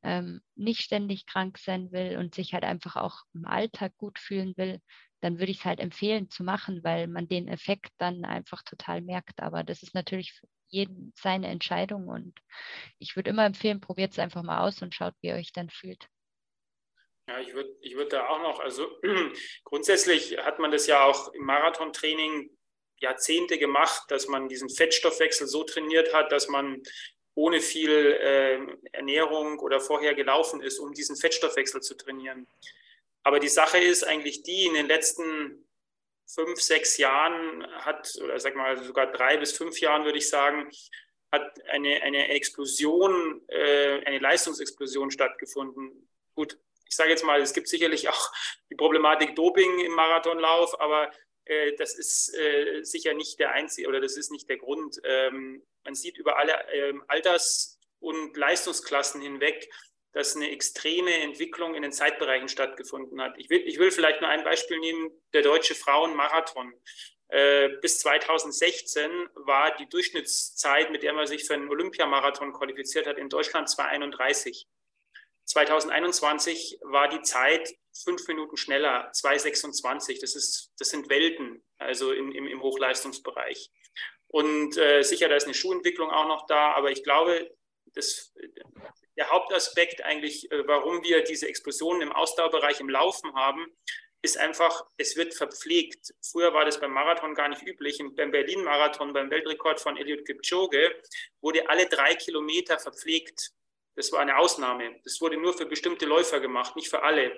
ähm, nicht ständig krank sein will und sich halt einfach auch im Alltag gut fühlen will, dann würde ich es halt empfehlen zu machen, weil man den Effekt dann einfach total merkt. Aber das ist natürlich jeden seine Entscheidung und ich würde immer empfehlen, probiert es einfach mal aus und schaut, wie ihr euch dann fühlt. Ja, ich würde ich würd da auch noch, also <clears throat> grundsätzlich hat man das ja auch im Marathontraining Jahrzehnte gemacht, dass man diesen Fettstoffwechsel so trainiert hat, dass man ohne viel äh, Ernährung oder vorher gelaufen ist, um diesen Fettstoffwechsel zu trainieren. Aber die Sache ist eigentlich die, in den letzten fünf, sechs Jahren hat, oder sag mal sogar drei bis fünf Jahren würde ich sagen, hat eine, eine Explosion, äh, eine Leistungsexplosion stattgefunden. Gut, ich sage jetzt mal, es gibt sicherlich auch die Problematik Doping im Marathonlauf, aber äh, das ist äh, sicher nicht der einzige oder das ist nicht der Grund. Ähm, man sieht über alle ähm, Alters- und Leistungsklassen hinweg, dass eine extreme Entwicklung in den Zeitbereichen stattgefunden hat. Ich will, ich will vielleicht nur ein Beispiel nehmen, der deutsche Frauenmarathon. Äh, bis 2016 war die Durchschnittszeit, mit der man sich für einen Olympiamarathon qualifiziert hat, in Deutschland 2,31. 2021 war die Zeit fünf Minuten schneller, 2,26. Das, das sind Welten, also im, im, im Hochleistungsbereich. Und äh, sicher, da ist eine Schuhentwicklung auch noch da, aber ich glaube, das, der Hauptaspekt eigentlich, äh, warum wir diese Explosionen im Ausdauerbereich im Laufen haben, ist einfach, es wird verpflegt. Früher war das beim Marathon gar nicht üblich. Beim Berlin-Marathon, beim Weltrekord von Eliud Kipchoge, wurde alle drei Kilometer verpflegt. Das war eine Ausnahme. Das wurde nur für bestimmte Läufer gemacht, nicht für alle.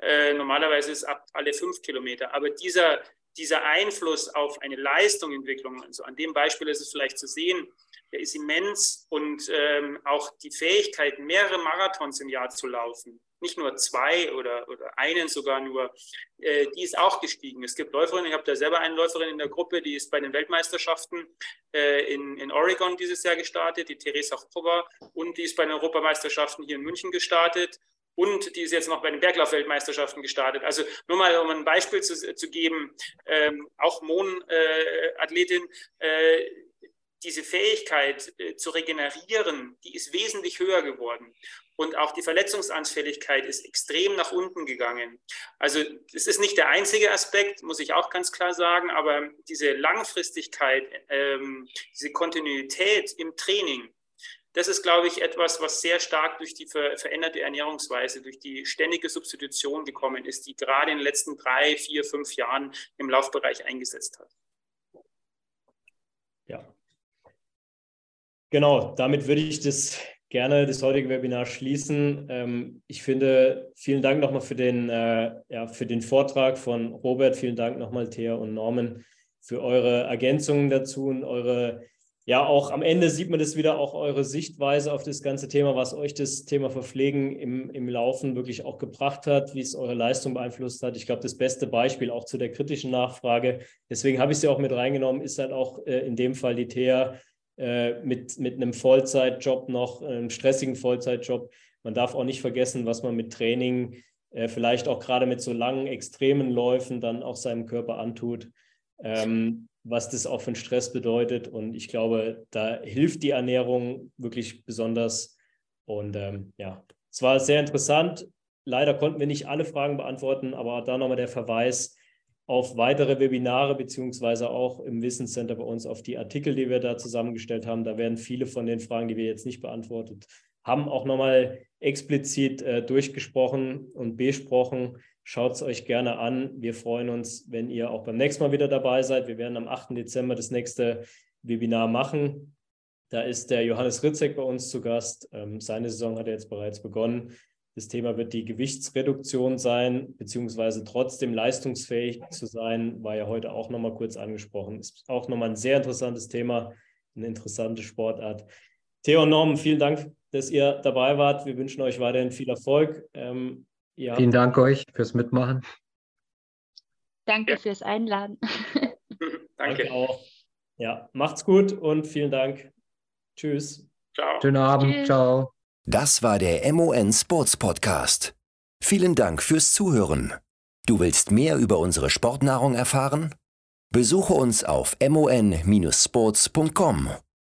Äh, normalerweise ist es ab alle fünf Kilometer. Aber dieser, dieser Einfluss auf eine Leistungsentwicklung, also an dem Beispiel ist es vielleicht zu sehen, der ist immens und ähm, auch die Fähigkeit, mehrere Marathons im Jahr zu laufen, nicht nur zwei oder, oder einen sogar nur, äh, die ist auch gestiegen. Es gibt Läuferinnen, ich habe da selber eine Läuferin in der Gruppe, die ist bei den Weltmeisterschaften äh, in, in Oregon dieses Jahr gestartet, die Teresa Hover, und die ist bei den Europameisterschaften hier in München gestartet. Und die ist jetzt noch bei den Berglauf-Weltmeisterschaften gestartet. Also nur mal, um ein Beispiel zu, zu geben, ähm, auch Mohn-Athletin, äh, diese Fähigkeit äh, zu regenerieren, die ist wesentlich höher geworden. Und auch die Verletzungsanfälligkeit ist extrem nach unten gegangen. Also es ist nicht der einzige Aspekt, muss ich auch ganz klar sagen, aber diese Langfristigkeit, ähm, diese Kontinuität im Training, das ist, glaube ich, etwas, was sehr stark durch die ver veränderte Ernährungsweise, durch die ständige Substitution gekommen ist, die gerade in den letzten drei, vier, fünf Jahren im Laufbereich eingesetzt hat. Ja. Genau, damit würde ich das gerne das heutige Webinar schließen. Ähm, ich finde, vielen Dank nochmal für den, äh, ja, für den Vortrag von Robert. Vielen Dank nochmal, Thea und Norman, für eure Ergänzungen dazu und eure, ja, auch am Ende sieht man das wieder, auch eure Sichtweise auf das ganze Thema, was euch das Thema Verpflegen im, im Laufen wirklich auch gebracht hat, wie es eure Leistung beeinflusst hat. Ich glaube, das beste Beispiel auch zu der kritischen Nachfrage, deswegen habe ich sie auch mit reingenommen, ist halt auch äh, in dem Fall die Thea, äh, mit, mit einem Vollzeitjob noch, einem stressigen Vollzeitjob. Man darf auch nicht vergessen, was man mit Training, äh, vielleicht auch gerade mit so langen, extremen Läufen dann auch seinem Körper antut, ähm, was das auch für einen Stress bedeutet. Und ich glaube, da hilft die Ernährung wirklich besonders. Und ähm, ja, es war sehr interessant. Leider konnten wir nicht alle Fragen beantworten, aber da nochmal der Verweis, auf weitere Webinare beziehungsweise auch im Wissenscenter bei uns auf die Artikel, die wir da zusammengestellt haben. Da werden viele von den Fragen, die wir jetzt nicht beantwortet haben, auch nochmal explizit äh, durchgesprochen und besprochen. Schaut es euch gerne an. Wir freuen uns, wenn ihr auch beim nächsten Mal wieder dabei seid. Wir werden am 8. Dezember das nächste Webinar machen. Da ist der Johannes Ritzek bei uns zu Gast. Ähm, seine Saison hat er jetzt bereits begonnen. Das Thema wird die Gewichtsreduktion sein, beziehungsweise trotzdem leistungsfähig zu sein, war ja heute auch nochmal kurz angesprochen. Ist auch nochmal ein sehr interessantes Thema, eine interessante Sportart. Theo und Norman, vielen Dank, dass ihr dabei wart. Wir wünschen euch weiterhin viel Erfolg. Ähm, vielen Dank euch fürs Mitmachen. Danke fürs Einladen. <laughs> Danke. Danke auch. Ja, macht's gut und vielen Dank. Tschüss. Ciao. Schönen Abend. Tschüss. Ciao. Das war der MON Sports Podcast. Vielen Dank fürs Zuhören. Du willst mehr über unsere Sportnahrung erfahren? Besuche uns auf mon-sports.com